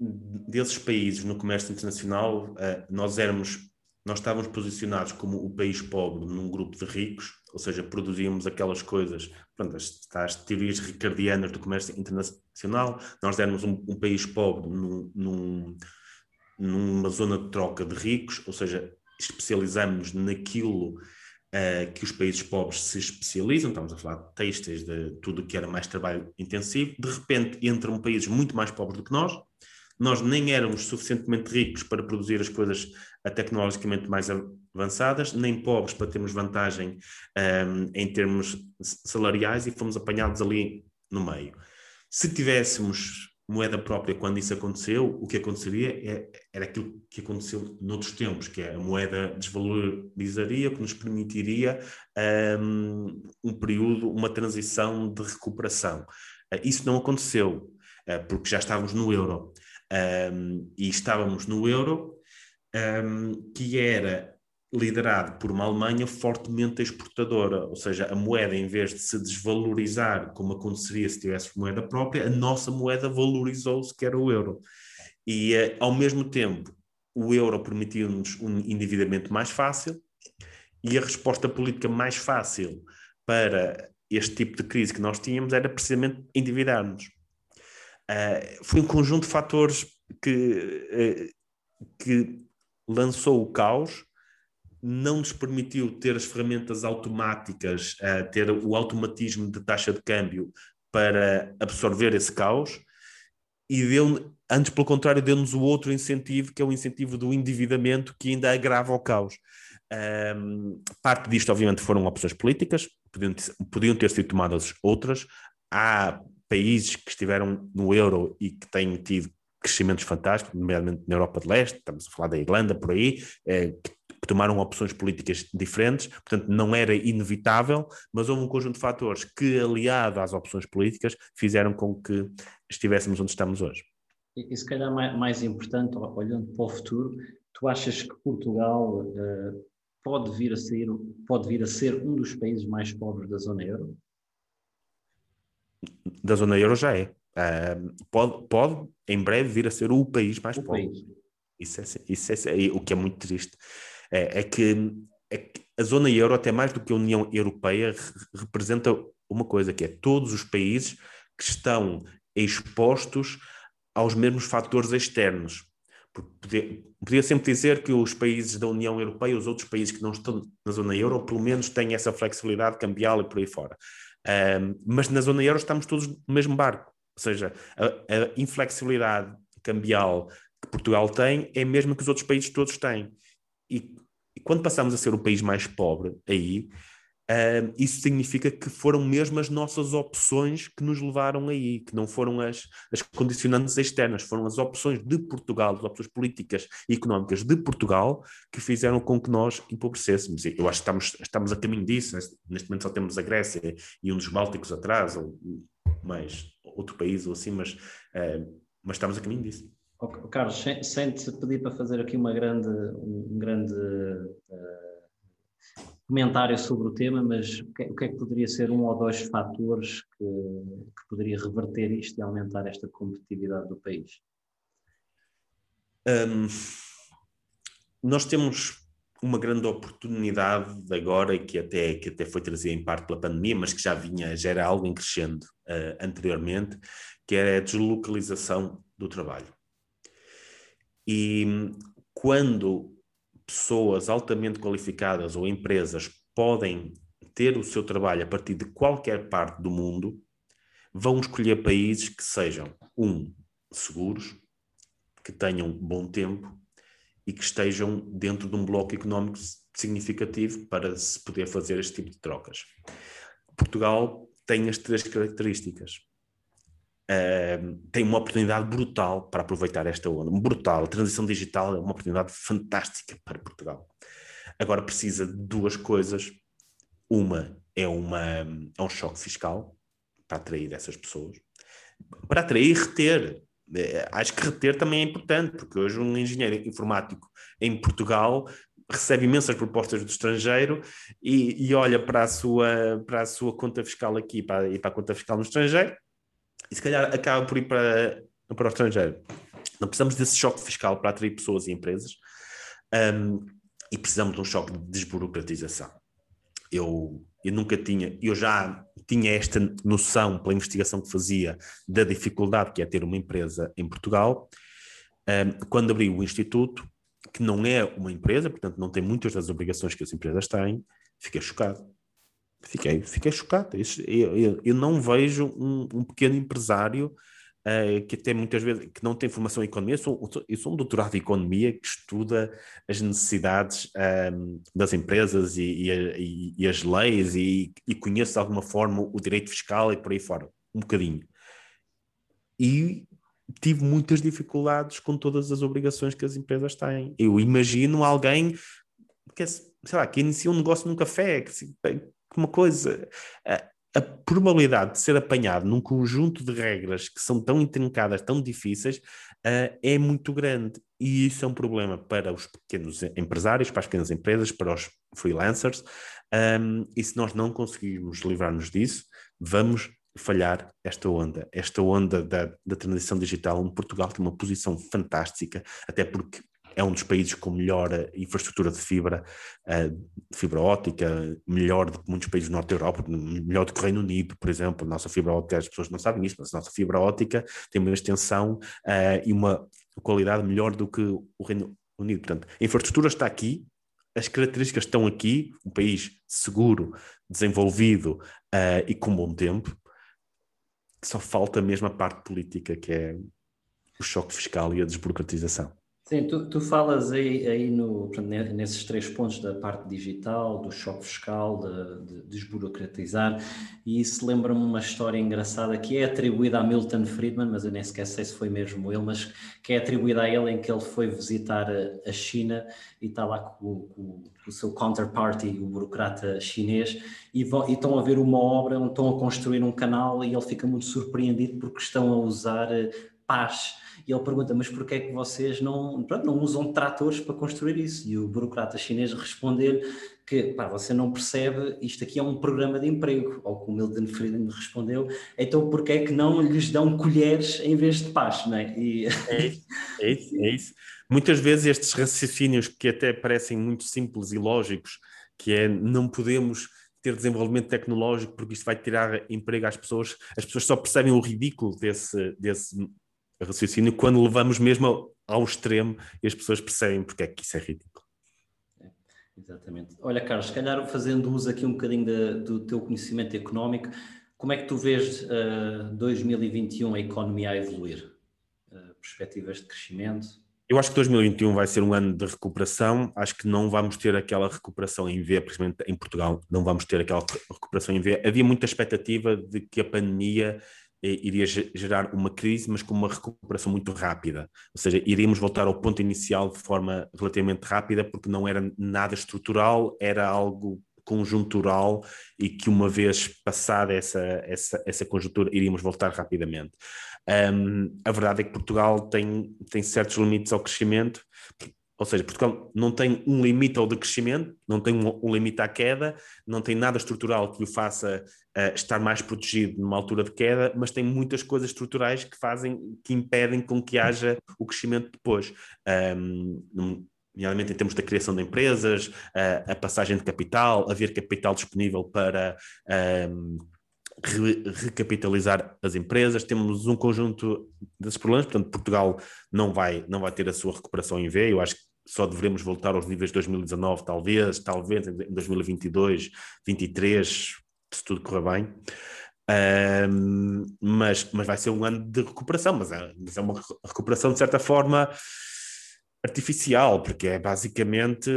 Speaker 2: desses países no comércio internacional, uh, nós éramos, nós estávamos posicionados como o país pobre num grupo de ricos, ou seja, produzíamos aquelas coisas, pronto, as, as teorias ricardianas do comércio internacional, nós éramos um, um país pobre num, num, numa zona de troca de ricos, ou seja, especializamos naquilo uh, que os países pobres se especializam, estamos a falar de textos, de tudo que era mais trabalho intensivo, de repente entram países muito mais pobres do que nós, nós nem éramos suficientemente ricos para produzir as coisas tecnologicamente mais avançadas, nem pobres para termos vantagem um, em termos salariais e fomos apanhados ali no meio. Se tivéssemos moeda própria quando isso aconteceu, o que aconteceria é, era aquilo que aconteceu noutros tempos, que é a moeda desvalorizaria, que nos permitiria um, um período, uma transição de recuperação. Uh, isso não aconteceu, uh, porque já estávamos no euro um, e estávamos no euro, um, que era liderado por uma Alemanha fortemente exportadora, ou seja, a moeda, em vez de se desvalorizar como aconteceria se tivesse moeda própria, a nossa moeda valorizou-se, que era o euro. E, uh, ao mesmo tempo, o euro permitiu-nos um endividamento mais fácil e a resposta política mais fácil para este tipo de crise que nós tínhamos era precisamente endividar-nos. Uh, foi um conjunto de fatores que, uh, que lançou o caos, não nos permitiu ter as ferramentas automáticas, uh, ter o automatismo de taxa de câmbio para absorver esse caos, e deu, antes, pelo contrário, deu-nos o outro incentivo, que é o incentivo do endividamento, que ainda agrava o caos. Um, parte disto, obviamente, foram opções políticas, podiam, podiam ter sido tomadas outras. Há países que estiveram no euro e que têm tido crescimentos fantásticos, nomeadamente na Europa de Leste, estamos a falar da Irlanda por aí, é, que, tomaram opções políticas diferentes, portanto não era inevitável, mas houve um conjunto de fatores que, aliado às opções políticas, fizeram com que estivéssemos onde estamos hoje.
Speaker 1: E, e se calhar mais, mais, importante, olhando para o futuro, tu achas que Portugal uh, pode vir a ser pode vir a ser um dos países mais pobres da zona euro?
Speaker 2: Da zona euro já é. Uh, pode, pode, em breve, vir a ser o país mais o pobre. País. Isso, é, isso é, o que é muito triste. É, é, que, é, que, a zona euro, até mais do que a União Europeia, representa uma coisa, que é todos os países que estão expostos aos mesmos fatores externos. Podia, podia, sempre dizer que os países da União Europeia, os outros países que não estão na zona euro, pelo menos têm essa flexibilidade cambial e por aí fora. Um, mas na zona euro estamos todos no mesmo barco. Ou seja, a, a, inflexibilidade cambial que Portugal tem é a mesma que os outros países todos têm. E, e quando passamos a ser o país mais pobre aí, Isso significa que foram mesmo as nossas opções que nos levaram aí, que não foram as, as condicionantes externas, foram as opções de Portugal, as opções políticas e económicas de Portugal que fizeram com que nós empobrecêssemos. Eu acho que estamos, estamos a caminho disso. Neste momento só temos a Grécia e um dos Bálticos atrás, ou mais outro país ou assim, mas, uh, mas estamos a caminho disso.
Speaker 1: Oh, Carlos, sem, sem te pedir para fazer aqui uma grande, um grande uh comentário sobre o tema, mas o que, é, o que, é que poderia ser um ou dois fatores que, que poderia reverter isto e aumentar esta competitividade do país?
Speaker 2: Um, nós temos uma grande oportunidade agora, que até, que até foi trazida em parte pela pandemia, mas que já vinha, já era algo em crescendo uh, anteriormente, que é a deslocalização do trabalho. E quando pessoas altamente qualificadas ou empresas podem ter o seu trabalho a partir de qualquer parte do mundo, vão escolher países que sejam, um, seguros, que tenham bom tempo e que estejam dentro de um bloco económico significativo para se poder fazer este tipo de trocas. Portugal tem as três características. Uh, tem uma oportunidade brutal para aproveitar esta onda. Brutal. A transição digital é uma oportunidade fantástica para Portugal. Agora precisa de duas coisas. Uma é, uma, é um choque fiscal para atrair essas pessoas. Para atrair e reter. É, acho que reter também é importante, porque hoje um engenheiro informático em Portugal recebe imensas propostas do estrangeiro e, e, olha para a, sua, para a sua conta fiscal aqui para, e para a conta fiscal no estrangeiro e se calhar acaba por ir para, para o estrangeiro. Não precisamos desse choque fiscal para atrair pessoas e empresas um, e precisamos de um choque de desburocratização. Eu, eu nunca tinha, eu já tinha esta noção pela investigação que fazia da dificuldade que é ter uma empresa em Portugal. Um, quando abri o Instituto, que não é uma empresa, portanto não tem muitas das obrigações que as empresas têm, fiquei chocado. Fiquei, fiquei chocado. Eu, eu, eu não vejo um, um pequeno empresário uh, que até muitas vezes que não tem formação em economia. Eu sou, eu sou um doutorado em economia que estuda as necessidades ehm, das empresas e, e, e as leis e, e conheço de alguma forma o direito fiscal e por aí fora, um bocadinho. E tive muitas dificuldades com todas as obrigações que as empresas têm. Eu imagino alguém que, sei lá, que inicia um negócio num café, que, uma coisa, a, a, probabilidade de ser apanhado num conjunto de regras que são tão intrincadas, tão difíceis, uh, é muito grande. E isso é um problema para os pequenos empresários, para as pequenas empresas, para os freelancers. Um, e se nós não conseguirmos livrar-nos disso, vamos falhar esta onda, esta onda da, da transição digital, onde Portugal tem uma posição fantástica, até porque é um dos países com melhor eh, infraestrutura de fibra, de fibra óptica, melhor do que muitos países do norte da Europa, melhor do que o Reino Unido, por exemplo. A nossa fibra óptica, as pessoas não sabem isso, mas a nossa fibra óptica tem uma extensão uh, e uma qualidade melhor do que o Reino Unido. Portanto, a infraestrutura está aqui, as características estão aqui, um país seguro, desenvolvido uh, e com bom tempo. Só falta mesmo a parte política, que é o choque fiscal e a desburocratização.
Speaker 1: Sim, tu, tu falas aí, aí no, nesses três pontos da parte digital, do choque fiscal, de, de desburocratizar, e isso lembra-me uma história engraçada que é atribuída a Milton Friedman, mas eu nem sequer sei se foi mesmo ele, mas que é atribuída a ele em que ele foi visitar a, China e está lá com, com, com, o seu counterparty, o burocrata chinês, e, vão, e estão a ver uma obra, estão a construir um canal e ele fica muito surpreendido porque estão a usar eh, paz e ele pergunta, mas porquê é que vocês não, pronto, não usam tratores para construir isso? E o burocrata chinês responde-lhe que, pá, você não percebe, isto aqui é um programa de emprego, ou como Milton Friedman respondeu, então porquê é que não lhes dão colheres em vez de paz, não é?
Speaker 2: E... É, isso, é isso, é isso. Muitas vezes estes raciocínios que até parecem muito simples e lógicos, que é não podemos ter desenvolvimento tecnológico porque isto vai tirar emprego às pessoas, as pessoas só percebem o ridículo desse, desse raciocínio quando levamos mesmo ao, ao extremo e as pessoas percebem porque é que isso é ridículo.
Speaker 1: É, exatamente. Olha, Carlos, se calhar fazendo uso aqui um bocadinho de, do teu conhecimento económico, como é que tu vês uh, 2021 a economia a evoluir? Uh, perspectivas de crescimento?
Speaker 2: Eu acho que 2021 vai ser um ano de recuperação. Acho que não vamos ter aquela recuperação em V, principalmente em Portugal, não vamos ter aquela recuperação em V. Havia muita expectativa de que a pandemia iria gerar uma crise, mas com uma recuperação muito rápida. Ou seja, iríamos voltar ao ponto inicial de forma relativamente rápida, porque não era nada estrutural, era algo conjuntural e que uma vez passada essa, essa, essa conjuntura iríamos voltar rapidamente. Um, a verdade é que Portugal tem, tem certos limites ao crescimento, ou seja, Portugal não tem um limite ao decrescimento, não tem um, um limite à queda, não tem nada estrutural que o faça uh, estar mais protegido numa altura de queda, mas tem muitas coisas estruturais que fazem, que impedem com que haja o crescimento depois. Um, nomeadamente em termos da criação de empresas, uh, a passagem de capital, haver capital disponível para um, re recapitalizar as empresas, temos um conjunto desses problemas, portanto Portugal não vai, não vai ter a sua recuperação em V, eu acho que só devemos voltar aos níveis de 2019, talvez, talvez em 2022, 2023, se tudo correr bem. Um, mas, mas vai ser um ano de recuperação, mas é, mas é uma recuperação de certa forma artificial, porque é basicamente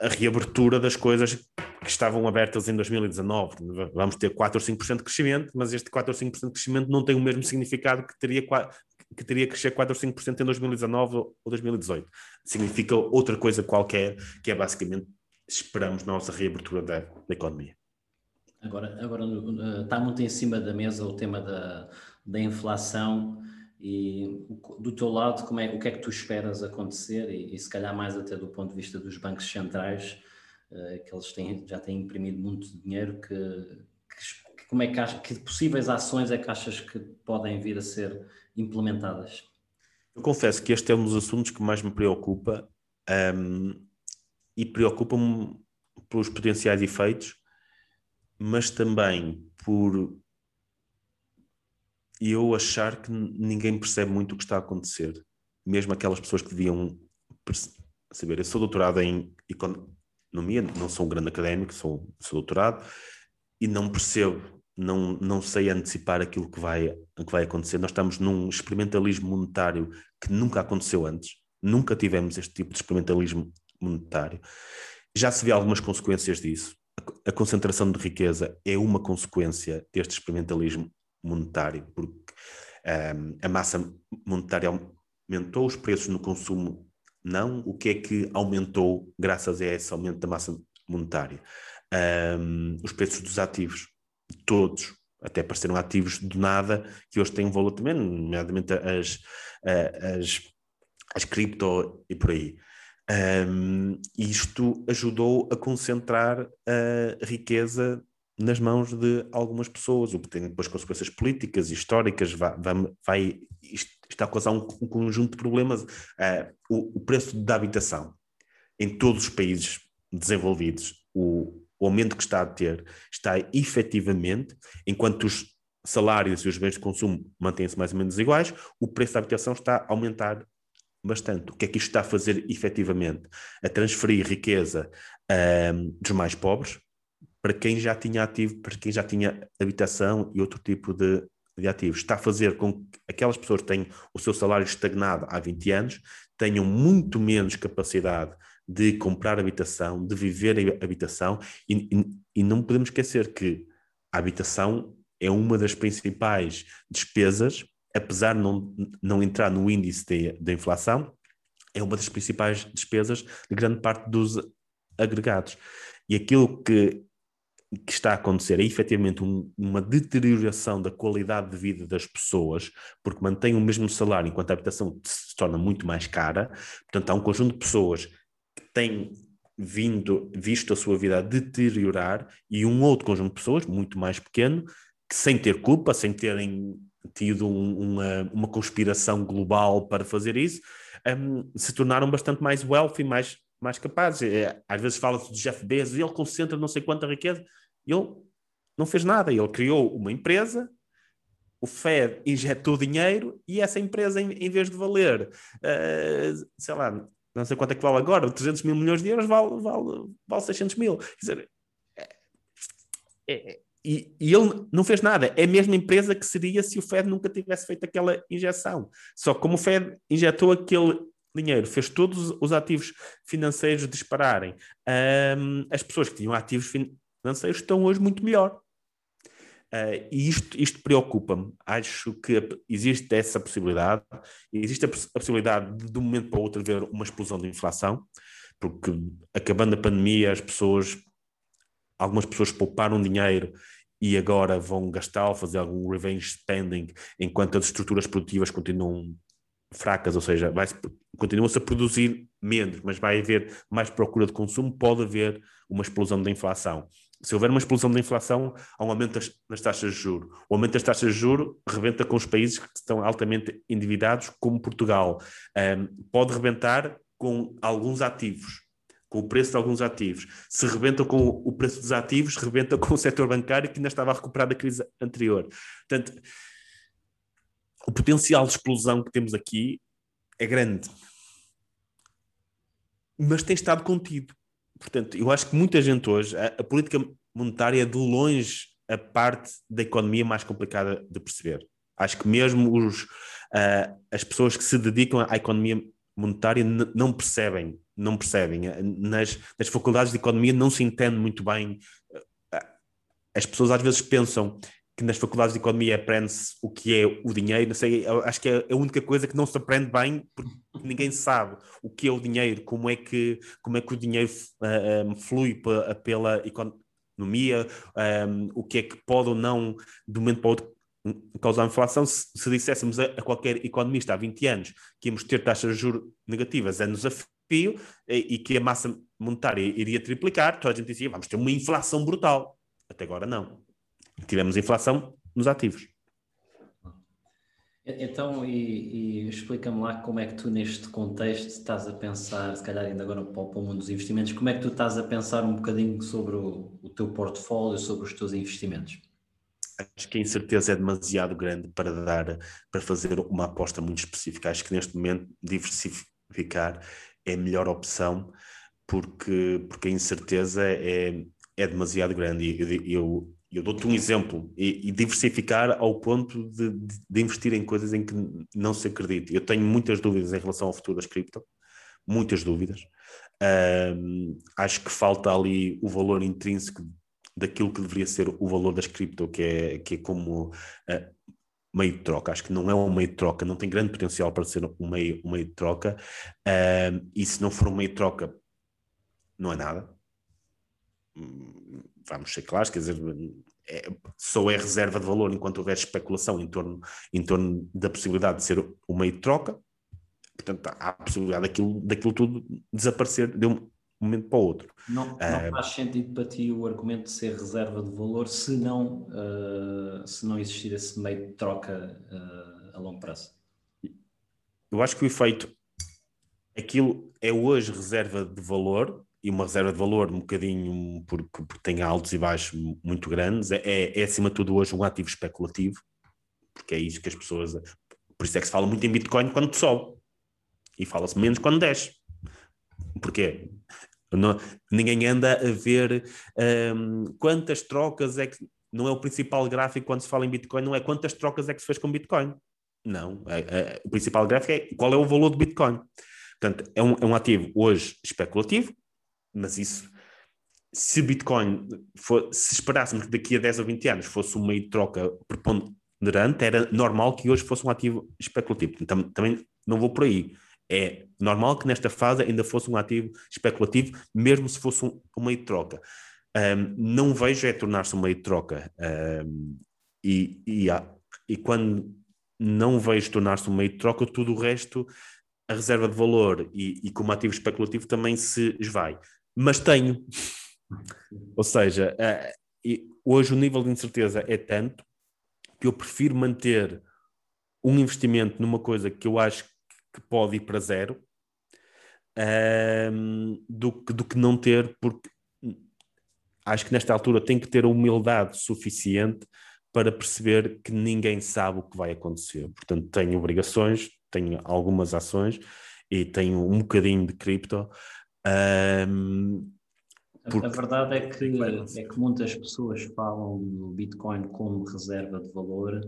Speaker 2: a reabertura das coisas que estavam abertas em 2019. Vamos ter 4 ou 5% de crescimento, mas este 4 ou 5% de crescimento não tem o mesmo significado que teria, que teria que crescer 4 ou 5% em 2019 ou 2018. Significa outra coisa qualquer, que é basicamente esperamos nossa reabertura da, da economia.
Speaker 1: Agora, agora está muito em cima da mesa o tema da, da inflação e do teu lado, como é, o que é que tu esperas acontecer e, e se calhar mais até do ponto de vista dos bancos centrais, uh, que eles têm, já têm imprimido muito dinheiro, que, que, como é que, que possíveis ações é que achas que podem vir a ser implementadas?
Speaker 2: Eu confesso que este é um dos assuntos que mais me preocupa um, e preocupa-me pelos potenciais efeitos, mas também por eu achar que ninguém percebe muito o que está a acontecer, mesmo aquelas pessoas que deviam saber. Eu sou doutorado em economia, não sou um grande académico, sou, sou doutorado e não percebo, não, não sei antecipar aquilo que vai, que vai acontecer. Nós estamos num experimentalismo monetário que nunca aconteceu antes, nunca tivemos este tipo de experimentalismo monetário. Já se vê algumas consequências disso. A, concentração de riqueza é uma consequência deste experimentalismo monetário, porque um, a massa monetária aumentou, os preços no consumo não. O que é que aumentou graças a esse aumento da massa monetária? Um, os preços dos ativos, todos, até pareceram ativos do nada, que hoje têm um valor também, nomeadamente as, as, as cripto e por aí. Um, isto ajudou a concentrar a riqueza nas mãos de algumas pessoas, o que tem depois consequências políticas históricas, vai, vai está a causar um, um, conjunto de problemas. Uh, o, o, preço da habitação em todos os países desenvolvidos, o, o aumento que está a ter está efetivamente, enquanto os salários e os bens de consumo mantêm-se mais ou menos iguais, o preço da habitação está a aumentar bastante. O que é que isto está a fazer efetivamente? A transferir riqueza uh, dos mais pobres para quem já tinha ativo, para quem já tinha habitação e outro tipo de, de ativos. Está a fazer com que aquelas pessoas que têm o seu salário estagnado há 20 anos tenham muito menos capacidade de comprar habitação, de viver em habitação, e, e, e não podemos esquecer que a habitação é uma das principais despesas, apesar de não, não entrar no índice da inflação, é uma das principais despesas de grande parte dos agregados. E aquilo que que está a acontecer é efetivamente um, uma deterioração da qualidade de vida das pessoas, porque mantém o mesmo salário enquanto a habitação se torna muito mais cara. Portanto, há um conjunto de pessoas têm vindo, visto a sua vida a deteriorar e um outro conjunto de pessoas, muito mais pequeno, que sem ter culpa, sem terem tido um, uma, uma conspiração global para fazer isso, um, se tornaram bastante mais wealthy, mais mais capazes. É, às vezes fala-se de Jeff Bezos ele concentra não sei quanta riqueza. Ele não fez nada, ele criou uma empresa, o Fed injetou dinheiro e essa empresa, em, em vez de valer, uh, sei lá, não sei quanto é que vale agora, 300 mil milhões de euros, vale, vale, vale 600 mil. Quer dizer, é, é, e, e, ele não fez nada. É a mesma empresa que seria se o Fed nunca tivesse feito aquela injeção. Só que como o Fed injetou aquele dinheiro, fez todos os ativos financeiros dispararem, um, as pessoas que tinham ativos financeiros estão hoje muito melhor. Uh, e isto, isto preocupa-me. Acho que existe essa possibilidade. Existe a, a, possibilidade de, de um momento para o outro, haver uma explosão de inflação, porque acabando a pandemia, as pessoas, algumas pessoas pouparam dinheiro e agora vão gastá-lo, fazer algum revenge spending, enquanto as estruturas produtivas continuam fracas, ou seja, continua-se a produzir menos, mas vai haver mais procura de consumo, pode haver uma explosão da inflação se houver uma explosão da inflação, há um aumento das, nas taxas de juro. O aumento das taxas de juro rebenta com os países que estão altamente endividados, como Portugal. Um, pode rebentar com alguns ativos, com o preço de alguns ativos. Se rebenta com o preço dos ativos, rebenta com o setor bancário que ainda estava a recuperar da crise anterior. Portanto, o potencial de explosão que temos aqui é grande. Mas tem estado contido. Portanto, eu acho que muita gente hoje, a, a política monetária é de longe a parte da economia mais complicada de perceber. Acho que mesmo os, uh, as pessoas que se dedicam à economia monetária não percebem, não percebem. Nas, nas faculdades de economia não se entende muito bem. As pessoas às vezes pensam que nas faculdades de economia aprende-se o que é o dinheiro, não sei, acho que é a única coisa que não se aprende bem, porque ninguém sabe o que é o dinheiro, como é que, como é que o dinheiro uh, eh, um, eh, flui pela economia, um, o que é que pode ou não, de um momento para o outro, causar inflação. Se, se disséssemos a, a, qualquer economista há 20 anos que íamos ter taxas de juros negativas é nos desafio e, e que a massa monetária iria triplicar, toda a gente dizia, vamos ter uma inflação brutal. Até agora não tivemos inflação nos ativos.
Speaker 1: Então, e, e explica-me lá como é que tu, neste contexto, estás a pensar, se calhar ainda agora para, o mundo dos investimentos, como é que tu estás a pensar um bocadinho sobre o, o teu portfólio, sobre os teus investimentos?
Speaker 2: Acho que a incerteza é demasiado grande para dar, para fazer uma aposta muito específica. Acho que neste momento diversificar é a melhor opção, porque, porque a incerteza é, é demasiado grande. E eu, eu eu dou-te um exemplo, e, e, diversificar ao ponto de, de, de, investir em coisas em que não se acredita. Eu tenho muitas dúvidas em relação ao futuro das cripto, muitas dúvidas. Um, acho que falta ali o valor intrínseco daquilo que deveria ser o valor das cripto, que é, que é como uh, meio de troca. Acho que não é um meio de troca, não tem grande potencial para ser um meio, um meio de troca. Um, e se não for um meio de troca, não é nada vamos ser claros, quer dizer, é, só é reserva de valor enquanto houver especulação em torno, em torno da possibilidade de ser o meio de troca. Portanto, há a possibilidade daquilo, daquilo tudo desaparecer de um momento para o outro.
Speaker 1: Não, não uh, faz sentido para ti o argumento de ser reserva de valor se não, uh, se não existir esse meio de troca uh, a longo prazo?
Speaker 2: Eu acho que o efeito, aquilo é hoje reserva de valor, e uma reserva de valor um bocadinho porque, porque tem altos e baixos muito grandes, é, é, é acima de tudo hoje um ativo especulativo, porque é isso que as pessoas. Por isso é que se fala muito em Bitcoin quando sobe e fala-se menos quando desce. Porquê? Não, ninguém anda a ver um, quantas trocas é que. Não é o principal gráfico quando se fala em Bitcoin, não é quantas trocas é que se fez com Bitcoin. Não. É, é, o principal gráfico é qual é o valor do Bitcoin. Portanto, é um, é um ativo hoje especulativo, mas isso, se Bitcoin for, se esperássemos que daqui a 10 ou 20 anos fosse um meio de troca preponderante, era normal que hoje fosse um ativo especulativo. Então, também não vou por aí. É normal que nesta fase ainda fosse um ativo especulativo, mesmo se fosse um, um meio de troca. Um, não vejo é tornar-se um meio de troca. Um, e, e, e quando não vejo tornar-se um meio de troca, tudo o resto, a reserva de valor e, e como ativo especulativo também se esvai mas tenho. Ou seja, uh, hoje o nível de incerteza é tanto que eu prefiro manter um investimento numa coisa que eu acho que pode ir para zero uh, do, que, do que não ter, porque acho que nesta altura tem que ter a humildade suficiente para perceber que ninguém sabe o que vai acontecer. Portanto, tenho obrigações, tenho algumas ações e tenho um bocadinho de cripto, um,
Speaker 1: porque... A verdade é que, é que muitas pessoas falam do Bitcoin como reserva de valor,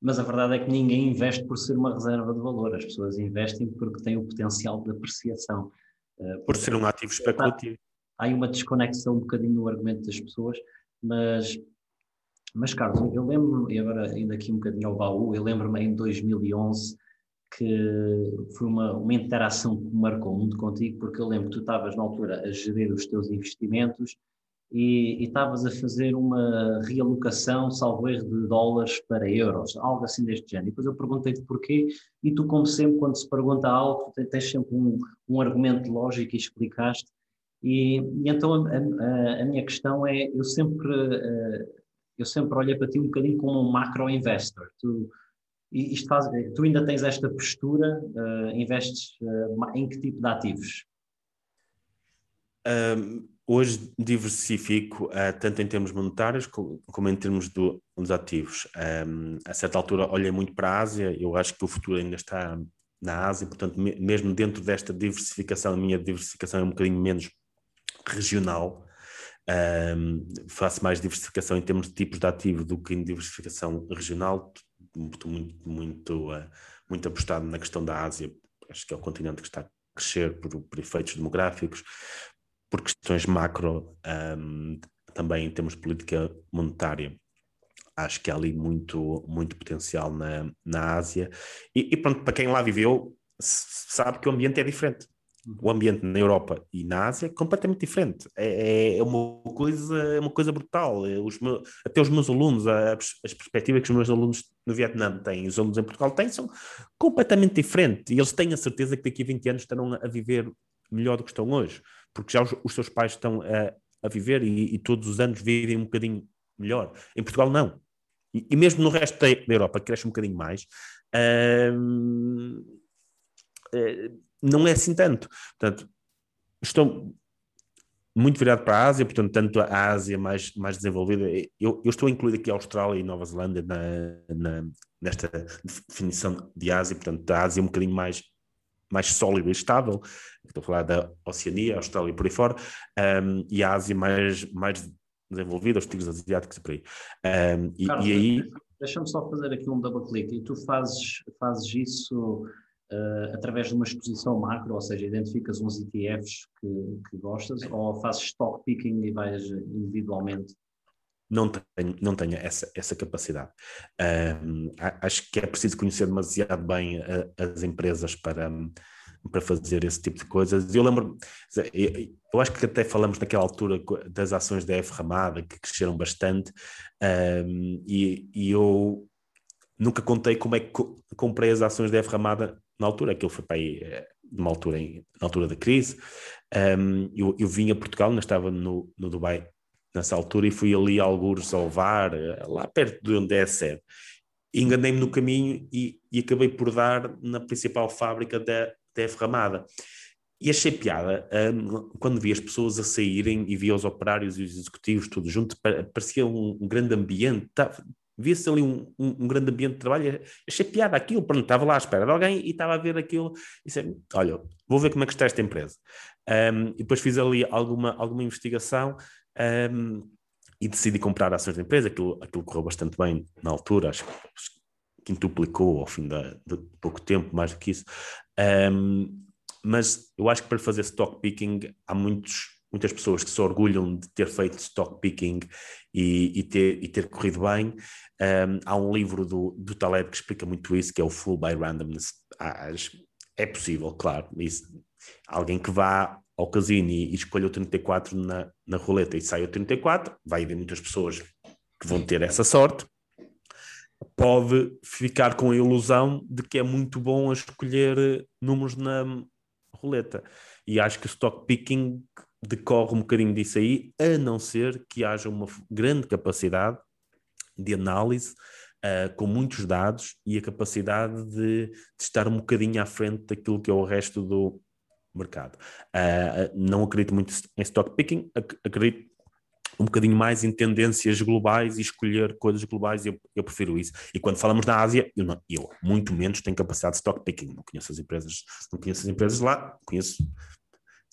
Speaker 1: mas a verdade é que ninguém investe por ser uma reserva de valor, as pessoas investem porque têm o potencial de apreciação.
Speaker 2: Uh, por ser um ativo especulativo.
Speaker 1: Há aí uma desconexão um bocadinho no argumento das pessoas, mas, mas Carlos, eu lembro, e agora ainda aqui um bocadinho ao baú, eu lembro-me em 2011 que foi uma, uma interação que marcou muito contigo, porque eu lembro que tu estavas na altura a gerir os teus investimentos e, estavas a fazer uma realocação, salvo erro, de dólares para euros, algo assim deste género. E depois eu perguntei-te porquê, e tu, como sempre, quando se pergunta algo, tens sempre um, um argumento lógico e explicaste. E, e então a, a, a, minha questão é: eu sempre, eh, eu sempre olhei para ti um bocadinho como um macro investor. Tu, e isto faz, tu ainda tens esta postura, uh, investes uh, em que tipo de ativos?
Speaker 2: Um, hoje diversifico uh, tanto em termos monetários como, como em termos do, dos ativos. Um, a certa altura olhei muito para a Ásia, eu acho que o futuro ainda está na Ásia, portanto, me, mesmo dentro desta diversificação, a minha diversificação é um bocadinho menos regional. Um, faço mais diversificação em termos de tipos de ativo do que em diversificação regional, muito, muito, muito, uh, muito apostado na questão da Ásia, acho que é o continente que está a crescer por, por efeitos demográficos, por questões macro, um, também em termos de política monetária. Acho que há ali muito, muito potencial na, na Ásia. E, e pronto, para quem lá viveu, sabe que o ambiente é diferente o ambiente na Europa e na Ásia é completamente diferente. É, é, uma coisa, é uma coisa brutal. É, os meus, até os meus alunos, as, as perspectivas que os meus alunos no Vietnã têm, os alunos em Portugal têm, são completamente diferentes. E eles têm a certeza que daqui a 20 anos estarão a viver melhor do que estão hoje, porque já os, os seus pais estão a, a viver e, e, todos os anos vivem um bocadinho melhor. Em Portugal, não. E, e mesmo no resto da, Europa, cresce um bocadinho mais. Hum, é, não é assim tanto. Portanto, estou muito virado para a Ásia, portanto, tanto a Ásia mais, mais desenvolvida. Eu, eu estou incluído aqui a Austrália e Nova Zelândia na, na, nesta definição de Ásia, portanto, a Ásia é um bocadinho mais, mais sólida e estável. Estou a falar da Oceania, Austrália e por aí fora, um, e a Ásia mais, mais desenvolvida, os tigres asiáticos e por aí. Um, e, Carlos, e aí.
Speaker 1: Deixa-me só fazer aqui um double click. E tu fazes, fazes isso uh, através de uma exposição macro, ou seja, identificas uns ETFs que, que gostas, ou fazes stock picking e vais individualmente?
Speaker 2: Não tenho, não tenho essa, essa capacidade. Um, acho que é preciso conhecer demasiado bem a, as empresas para, para fazer esse tipo de coisas. Eu lembro, eu acho que até falamos naquela altura das ações da F Ramada, que cresceram bastante, um, e, e, eu nunca contei como é que comprei as ações da F Ramada na altura, aquilo foi para aí, eh, numa altura, em, na altura da crise, um, eu, eu vim a Portugal, ainda estava no, no Dubai nessa altura, e fui ali a algures ao VAR, eh, lá perto de onde é a sede. Enganei-me no caminho e, e, acabei por dar na principal fábrica da, da Ramada. E achei piada um, quando vi as pessoas a saírem e via os operários e os executivos todos juntos, parecia um, um grande ambiente, via-se ali um, um, um, grande ambiente de trabalho, achei piada aquilo, pronto, estava lá à espera de alguém e estava a ver aquilo e disse, olha, vou ver como é que está esta empresa. Um, e depois fiz ali alguma, alguma investigação e decidi comprar ações da empresa, aquilo, aquilo correu bastante bem na altura, acho que quintuplicou ao fim de, de pouco tempo, mais do que isso. mas eu acho que para fazer stock picking há muitos muitas pessoas que se orgulham de ter feito stock picking e, e, ter, e ter corrido bem. Um, há um livro do, do Taleb que explica muito isso, que é o Full by Randomness. É possível, claro. Isso, alguém que vá ao casino e, e escolha o 34 na, na roleta e sai o 34, vai haver muitas pessoas que vão ter essa sorte. Pode ficar com a ilusão de que é muito bom a escolher números na roleta. E acho que o stock picking decorre um bocadinho disso aí, a não ser que haja uma grande capacidade de análise uh, com muitos dados e a capacidade de, de, estar um bocadinho à frente daquilo que é o resto do mercado. Uh, não acredito muito em stock picking, ac acredito um bocadinho mais em tendências globais e escolher coisas globais, eu, eu prefiro isso. E quando falamos na Ásia, eu, não, eu muito menos tenho capacidade de stock picking, não conheço as empresas, não conheço as empresas lá, conheço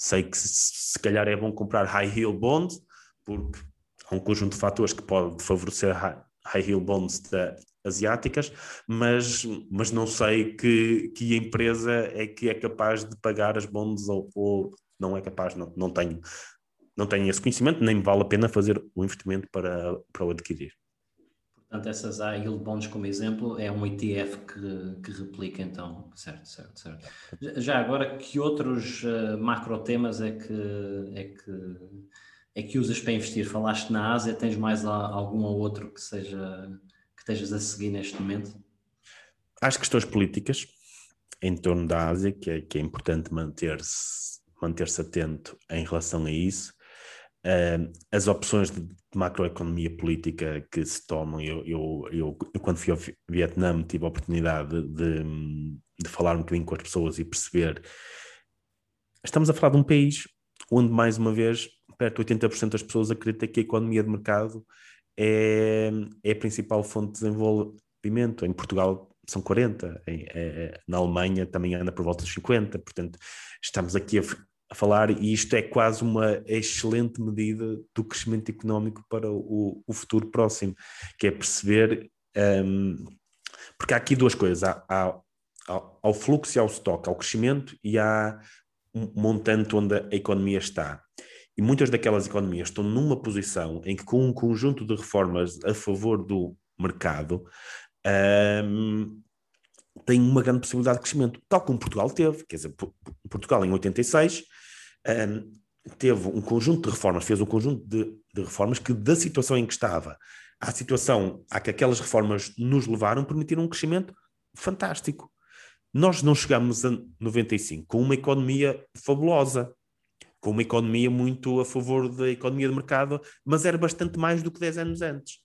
Speaker 2: Sei que se, calhar é bom comprar high yield bonds, porque há um conjunto de fatores que pode favorecer high, high yield bonds da, asiáticas, mas, mas não sei que, que empresa é que é capaz de pagar as bonds ou, ou não é capaz, não, não, tenho, não tenho esse conhecimento, nem me vale a pena fazer o investimento para, para o adquirir.
Speaker 1: Portanto, essas high yield bonds como exemplo é um ETF que, que replica então, certo, certo, certo. Já agora, que outros uh, macro temas é que, é, que, é que usas para investir? Falaste na Ásia, tens mais algum ou outro que seja que estejas a seguir neste momento?
Speaker 2: As questões políticas em torno da Ásia, que é, que é importante manter-se manter-se atento em relação a isso. Uh, as opções de macroeconomia política que se tomam, eu, eu, eu, eu, quando fui ao Vietnã tive a oportunidade de, de falar um bocadinho com as pessoas e perceber. Estamos a falar de um país onde, mais uma vez, perto de 80% das pessoas acreditam que a economia de mercado é, é a principal fonte de desenvolvimento. Em Portugal são 40, em, é, na Alemanha também anda por volta dos 50, portanto, estamos aqui a, a falar, e isto é quase uma excelente medida do crescimento económico para o, o futuro próximo, que é perceber. Um, porque há aqui duas coisas. Há, há, ao, fluxo e ao estoque, ao crescimento e à um montante onde a economia está. E muitas daquelas economias estão numa posição em que, com um conjunto de reformas a favor do mercado, um, tem uma grande possibilidade de crescimento, tal como Portugal teve. Quer dizer, Portugal em 86 um, teve um conjunto de reformas, fez um conjunto de, de, reformas que, da situação em que estava à situação a que aquelas reformas nos levaram, permitiram um crescimento fantástico. Nós não chegamos a 95 com uma economia fabulosa, com uma economia muito a favor da economia de mercado, mas era bastante mais do que 10 anos antes.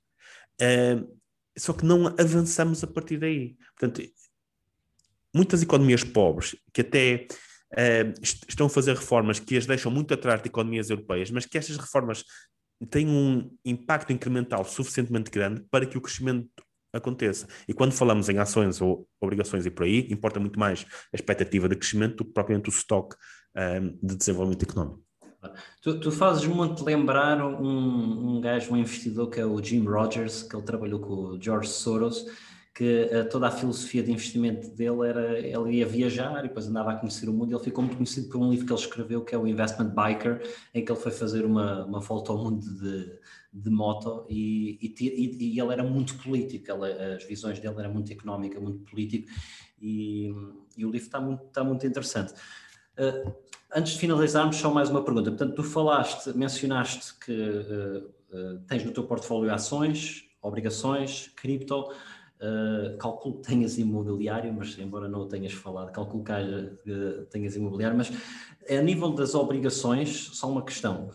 Speaker 2: Uh, só que não avançamos a partir daí. Portanto, muitas economias pobres que até uh, estão a fazer reformas que as deixam muito atrás de economias europeias, mas que estas reformas têm um impacto incremental suficientemente grande para que o crescimento aconteça. E quando falamos em ações ou obrigações e por aí, importa muito mais a expectativa de crescimento do que propriamente o estoque um, eh, de desenvolvimento económico.
Speaker 1: Tu, tu fazes muito lembrar um, um gajo, um investidor que é o Jim Rogers, que ele trabalhou com o George Soros, que uh, toda a filosofia de investimento dele era ele ia viajar e depois andava a conhecer o mundo. Ele ficou muito conhecido por um livro que ele escreveu que é o Investment Biker, em que ele foi fazer uma, uma volta ao mundo de, de moto e, e, e, ele era muito político, ele, as visões dele eram muito económica, muito político e, e o livro está muito, está muito interessante. Uh, antes de finalizarmos, só mais uma pergunta. Portanto, tu falaste, mencionaste que uh, uh, tens no teu portfólio ações, obrigações, cripto, uh, calculo que tenhas imobiliário, mas embora não o tenhas falado, calculo que tenhas imobiliário, mas a nível das obrigações, só uma questão,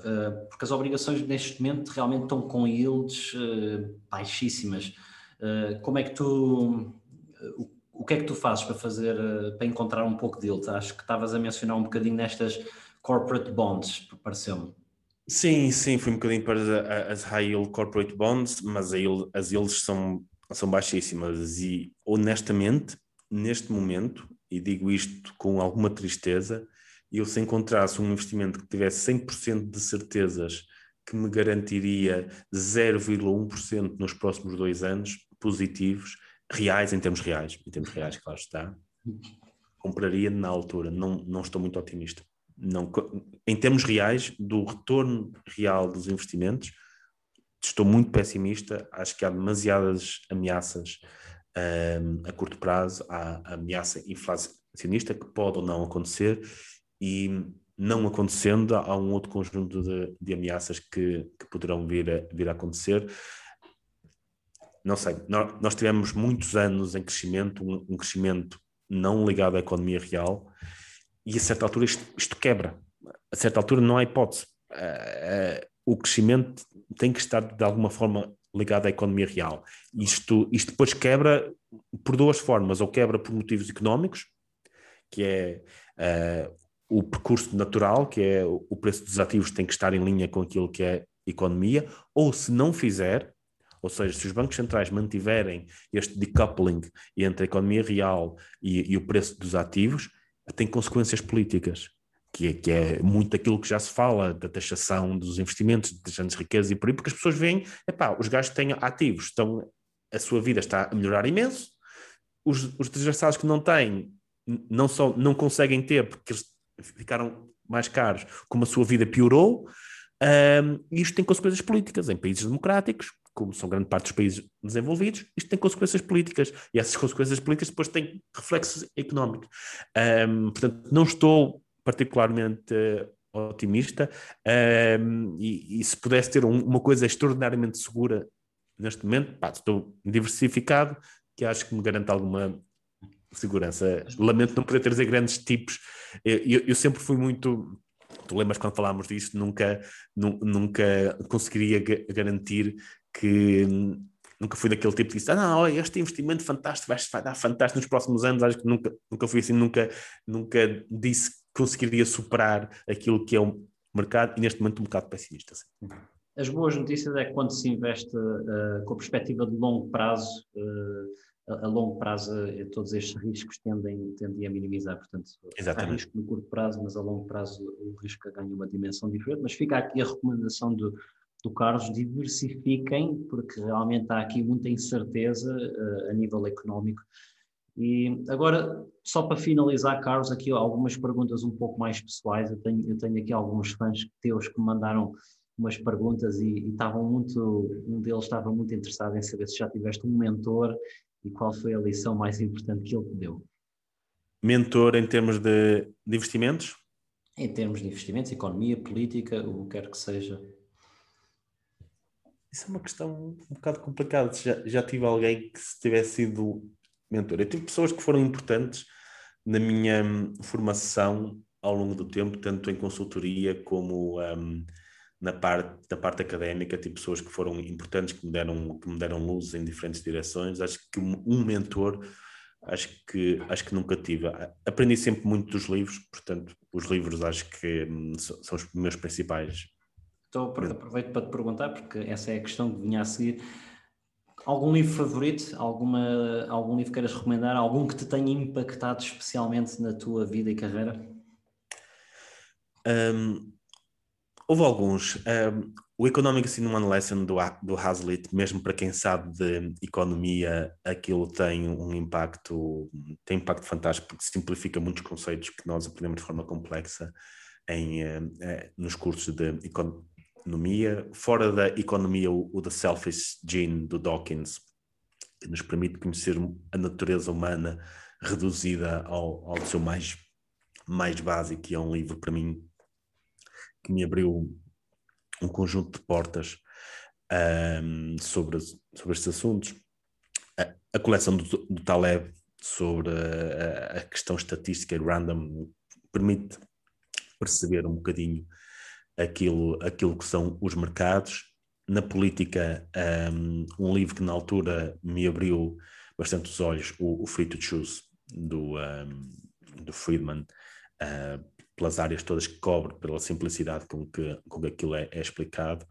Speaker 1: porque as obrigações neste momento realmente estão com yields baixíssimas. como é que tu que é que tu fazes para fazer, eh, para encontrar um pouco deles? Acho que estavas a mencionar um bocadinho nestas corporate bonds, pareceu-me.
Speaker 2: Sim, sim, fui um bocadinho para as high yield corporate bonds, mas as yields são, são baixíssimas e honestamente, neste momento, e digo isto com alguma tristeza, eu se encontrasse um investimento que tivesse 100% de certezas que me garantiria 0,1% nos próximos dois anos positivos, reais, em termos reais, em termos reais, claro está, compraria na altura. Não, não estou muito otimista. Não, em termos reais, do retorno real dos investimentos, estou muito pessimista. Acho que há demasiadas ameaças um, a curto prazo. Há ameaça inflacionista que pode ou não acontecer e não acontecendo, há um outro conjunto de, de ameaças que, que poderão vir a, vir a acontecer não sei, nós, tivemos muitos anos em crescimento, um, um, crescimento não ligado à economia real, e a certa altura isto, isto quebra. A certa altura não há hipótese. Uh, uh, o crescimento tem que estar de alguma forma ligado à economia real. Isto, isto depois quebra por duas formas, ou quebra por motivos económicos, que é uh, o percurso natural, que é o preço dos ativos tem que estar em linha com aquilo que é economia, ou se não fizer, ou seja, se os bancos centrais mantiverem este decoupling entre a economia real e, e o preço dos ativos, tem consequências políticas. Que é, que é, muito aquilo que já se fala da taxação dos investimentos, das grandes riquezas e por aí, porque as pessoas veem, epá, os gajos têm ativos, estão, a sua vida está a melhorar imenso, os, os desgraçados que não têm, não só não conseguem ter porque eles ficaram mais caros, como a sua vida piorou, um, e isto tem consequências políticas em países democráticos, como são grande parte dos países desenvolvidos, isto tem consequências políticas e essas consequências políticas depois têm reflexos económicos. Um, portanto, não estou particularmente uh, otimista um, e, e, se pudesse ter um, uma coisa extraordinariamente segura neste momento, pá, estou diversificado, que acho que me garante alguma segurança. Lamento não poder trazer grandes tipos. Eu, eu, sempre fui muito tu lembras quando falámos disso, nunca, nunca conseguiria garantir que nunca fui daquele tipo que disse, ah não, este investimento fantástico vai, vai dar fantástico nos próximos anos, acho que nunca, nunca fui assim, nunca, nunca disse que conseguiria superar aquilo que é o mercado e neste momento um bocado pessimista. Assim.
Speaker 1: As boas notícias é que quando se investe uh, com a perspectiva de longo prazo, uh, a, a, longo prazo uh, todos estes riscos tendem, tendem a minimizar, portanto Exatamente. há risco no curto prazo, mas a longo prazo o risco ganha uma dimensão diferente, mas fica aqui a recomendação do do Carlos, diversifiquem, porque realmente há aqui muita incerteza uh, a nível económico E agora, só para finalizar, Carlos, aqui algumas perguntas um pouco mais pessoais. Eu tenho, eu tenho aqui alguns fãs teus que me mandaram umas perguntas e, e estavam muito, um deles estava muito interessado em saber se já tiveste um mentor e qual foi a lição mais importante que ele te deu.
Speaker 2: Mentor em termos de, de investimentos?
Speaker 1: Em termos de investimentos, economia, política, o que quer que seja.
Speaker 2: Isso é uma questão um bocado complicada. Já, já tive alguém que se tivesse sido mentor. Eu tive pessoas que foram importantes na minha hum, formação ao longo do tempo, tanto em consultoria como um, na parte, na parte académica, tive pessoas que foram importantes, que me deram, que me deram luz em diferentes direções. Acho que um mentor, acho que, acho que nunca tive. Aprendi sempre muito dos livros, portanto, os livros acho que hum, são os meus principais.
Speaker 1: Então, aproveito para te perguntar, porque essa é a questão que vinha a seguir. Algum livro favorito? Alguma, algum livro que queiras recomendar? Algum que te tenha impactado especialmente na tua vida e carreira?
Speaker 2: Um, Houve alguns. Um, o Economics in One Lesson do, do Hazlitt, mesmo para quem sabe de economia, aquilo tem um impacto, tem impacto fantástico porque simplifica muitos conceitos que nós aprendemos de forma complexa em, eh, nos cursos de economia. Fora da economia, o, o The Selfish Gene do Dawkins, que nos permite conhecer a natureza humana reduzida ao, ao seu mais, mais básico, e é um livro para mim que me abriu um conjunto de portas um, sobre, sobre estes assuntos. A, a coleção do, do, Taleb sobre a, a, questão estatística e random permite perceber um bocadinho aquilo, aquilo que são os mercados. Na política, um, um livro que na altura me abriu bastante os olhos, o, o Free to Choose, do, um, do Friedman, uh, pelas áreas todas que cobre, pela simplicidade com que, com que aquilo é, é explicado.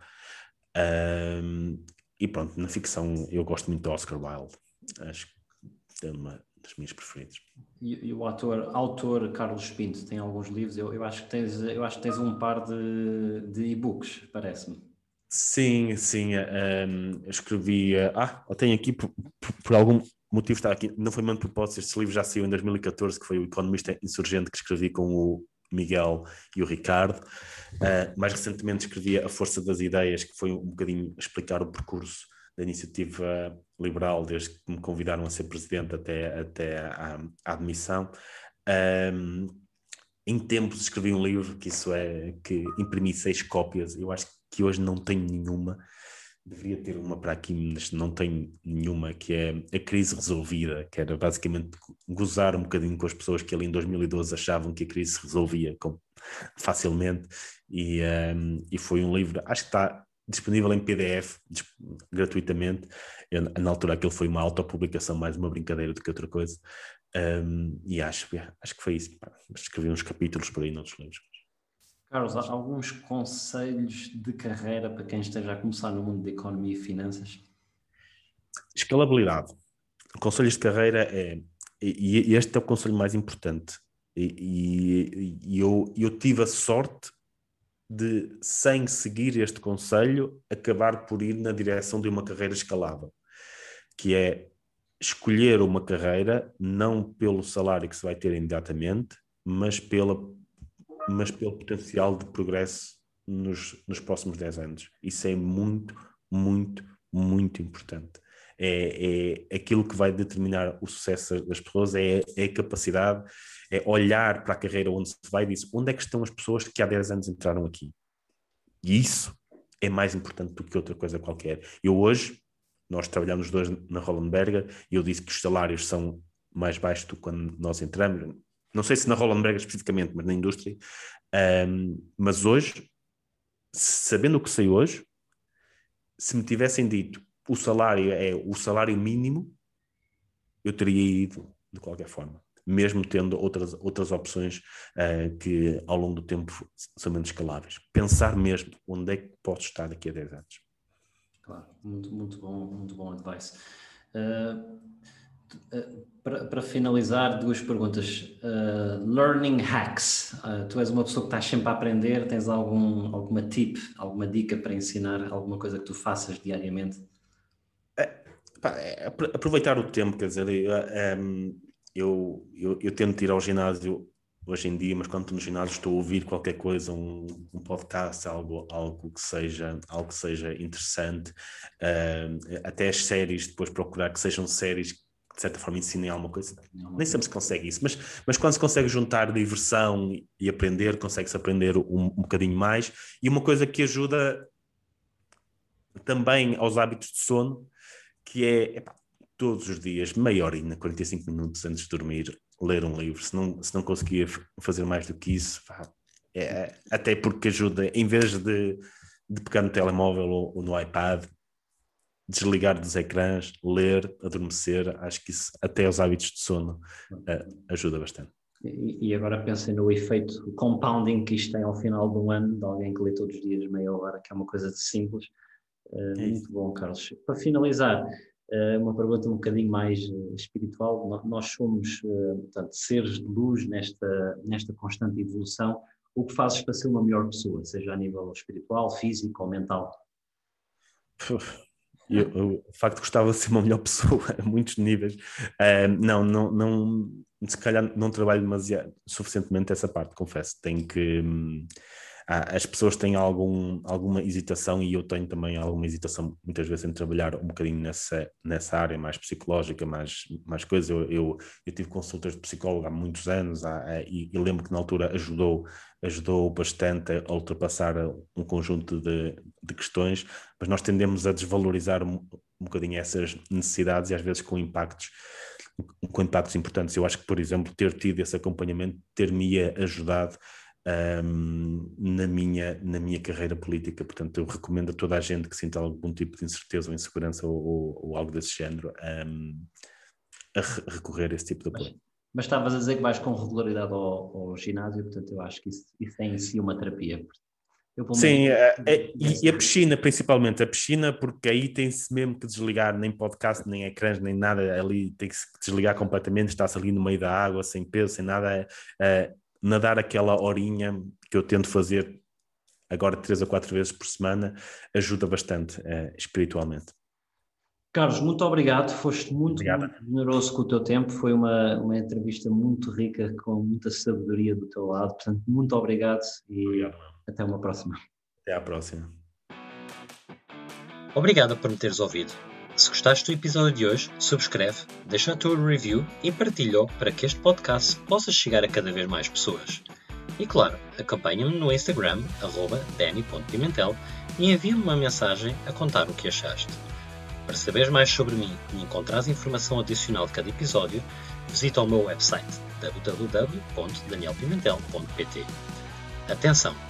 Speaker 2: Um, e pronto, na ficção eu gosto muito do Oscar Wilde, acho que é uma das minhas preferidas.
Speaker 1: E, e o ator, autor Carlos Pinto tem alguns livros, eu, eu, acho, que tens, eu acho que tens um par de, de e-books, parece-me.
Speaker 2: Sim, sim, um, eu escrevi, ah, eu tenho aqui por, por, por algum motivo está aqui, não foi mesmo propósito, este livro já saiu em 2014, que foi o Economista Insurgente que escrevi com o Miguel e o Ricardo. Uh, mais recentemente escrevi A Força das Ideias, que foi um bocadinho explicar o percurso da iniciativa liberal, desde que me convidaram a ser presidente até, até à, à admissão. Um, em tempos escrevi um livro que isso é que imprimi seis cópias. Eu acho que hoje não tenho nenhuma deveria ter uma para aqui, mas não tenho nenhuma, que é a crise resolvida, que era basicamente gozar um bocadinho com as pessoas que ali em 2012 achavam que a crise se resolvia com, facilmente, e, um, e foi um livro, acho que está disponível em PDF gratuitamente. Eu, na altura aquilo foi uma autopublicação, mais uma brincadeira do que outra coisa. Um, e acho, acho que foi isso. Escrevi uns capítulos por aí noutros livros.
Speaker 1: Carlos, alguns conselhos de carreira para quem esteja a começar no mundo da economia e finanças?
Speaker 2: Escalabilidade. Conselhos de carreira é, e, este é o conselho mais importante. E, e, e eu, eu tive a sorte de, sem seguir este conselho, acabar por ir na direção de uma carreira escalável, que é escolher uma carreira não pelo salário que se vai ter imediatamente, mas pela mas pelo potencial de progresso nos, nos próximos 10 anos. Isso é muito, muito, muito importante. É, é aquilo que vai determinar o sucesso das pessoas, é, é a capacidade, é olhar para a carreira onde se vai e dizer onde é que estão as pessoas que há 10 anos entraram aqui. E isso é mais importante do que outra coisa qualquer. Eu hoje, nós trabalhamos dois na Rollenberger, e eu disse que os salários são mais baixos do que quando nós entramos, não sei se na Rollenberg especificamente, mas na indústria. Um, mas hoje, sabendo o que sei hoje, se me tivessem dito o salário é o salário mínimo, eu teria ido de qualquer forma, mesmo tendo outras, outras opções uh, que ao longo do tempo são menos escaláveis. Pensar mesmo onde é que posso estar daqui a 10 anos.
Speaker 1: Claro, muito, muito bom, muito bom advice. Uh, para, para, finalizar, duas perguntas. Uh, learning hacks. Uh, tu és uma pessoa que estás sempre a aprender, tens algum, alguma tip, alguma dica para ensinar, alguma coisa que tu faças diariamente?
Speaker 2: É, pá, é aproveitar o tempo, quer dizer, eu, um, eu, eu, eu tento ir ao ginásio hoje em dia, mas quando estou no ginásio estou a ouvir qualquer coisa, um, um podcast, algo, algo, que seja, algo que seja interessante, uh, até as séries, depois procurar que sejam séries que de certa forma ensinem alguma coisa. Nem sempre se consegue isso, mas, mas quando se consegue juntar diversão e aprender, consegue-se aprender um, um bocadinho mais. E uma coisa que ajuda também aos hábitos de sono, que é epá, todos os dias, meia horinha, 45 minutos antes de dormir, ler um livro. Se não, se não conseguia fazer mais do que isso, é, até porque ajuda, em vez de, de pegar no telemóvel ou, ou, no iPad, desligar dos ecrãs, ler, adormecer, acho que isso, até os hábitos de sono, uh, ajuda bastante.
Speaker 1: E, e agora pensem no efeito compounding que isto tem ao final de um ano, de alguém que lê todos os dias meia hora, que é uma coisa de simples. Uh, é muito bom, Carlos. Para finalizar, eh, uma pergunta um bocadinho mais eh, espiritual. Nós somos, eh, portanto, seres de luz nesta, nesta constante evolução. O que fazes para ser uma melhor pessoa, seja a nível espiritual, físico ou mental?
Speaker 2: Eu, eu, de facto gostava de ser uma melhor pessoa a muitos níveis. Uh, não, não, não, se calhar não trabalho demasiado, suficientemente essa parte, confesso. Tenho que. Hum, as pessoas têm algum, alguma hesitação e eu tenho também alguma hesitação muitas vezes em trabalhar um bocadinho nessa, nessa área mais psicológica, mais, mais coisas. Eu, eu, eu tive consultas de psicólogo há muitos anos há, e, e, lembro que na altura ajudou, ajudou bastante a ultrapassar um conjunto de, de questões, mas nós tendemos a desvalorizar um, um bocadinho essas necessidades e às vezes com impactos com impactos importantes. Eu acho que, por exemplo, ter tido esse acompanhamento ter-me ajudado um, na, minha, na minha carreira política. Portanto, eu recomendo a toda a gente que sinta algum tipo de incerteza ou insegurança ou, ou, ou algo desse género um, a re recorrer a esse tipo de apoio.
Speaker 1: Mas, mas estavas a dizer que vais com regularidade ao, ao, ginásio, portanto, eu acho que isso, isso é em si uma terapia.
Speaker 2: Sim, é, é, e, a piscina principalmente, a piscina, porque aí tem-se mesmo que desligar, nem podcast, nem ecrãs, nem nada, ali tem que desligar completamente, está-se ali no meio da água, sem peso, sem nada, é nadar aquela horinha que eu tento fazer agora três a quatro vezes por semana ajuda bastante uh, espiritualmente.
Speaker 1: Carlos, muito obrigado, foste muito, muito, generoso com o teu tempo, foi uma, uma entrevista muito rica, com muita sabedoria do teu lado, portanto, muito obrigado e obrigado. até uma próxima.
Speaker 2: Até à próxima.
Speaker 3: Obrigado por me teres ouvido. Se gostaste do episódio de hoje, subscreve, deixa a tua review e partilha para que este podcast possa chegar a cada vez mais pessoas. E claro, acompanha-me no Instagram, danny.pimentel, e envia-me uma mensagem a contar o que achaste. Para saberes mais sobre mim e encontrares informação adicional de cada episódio, visita o meu website www.danielpimentel.pt. Atenção!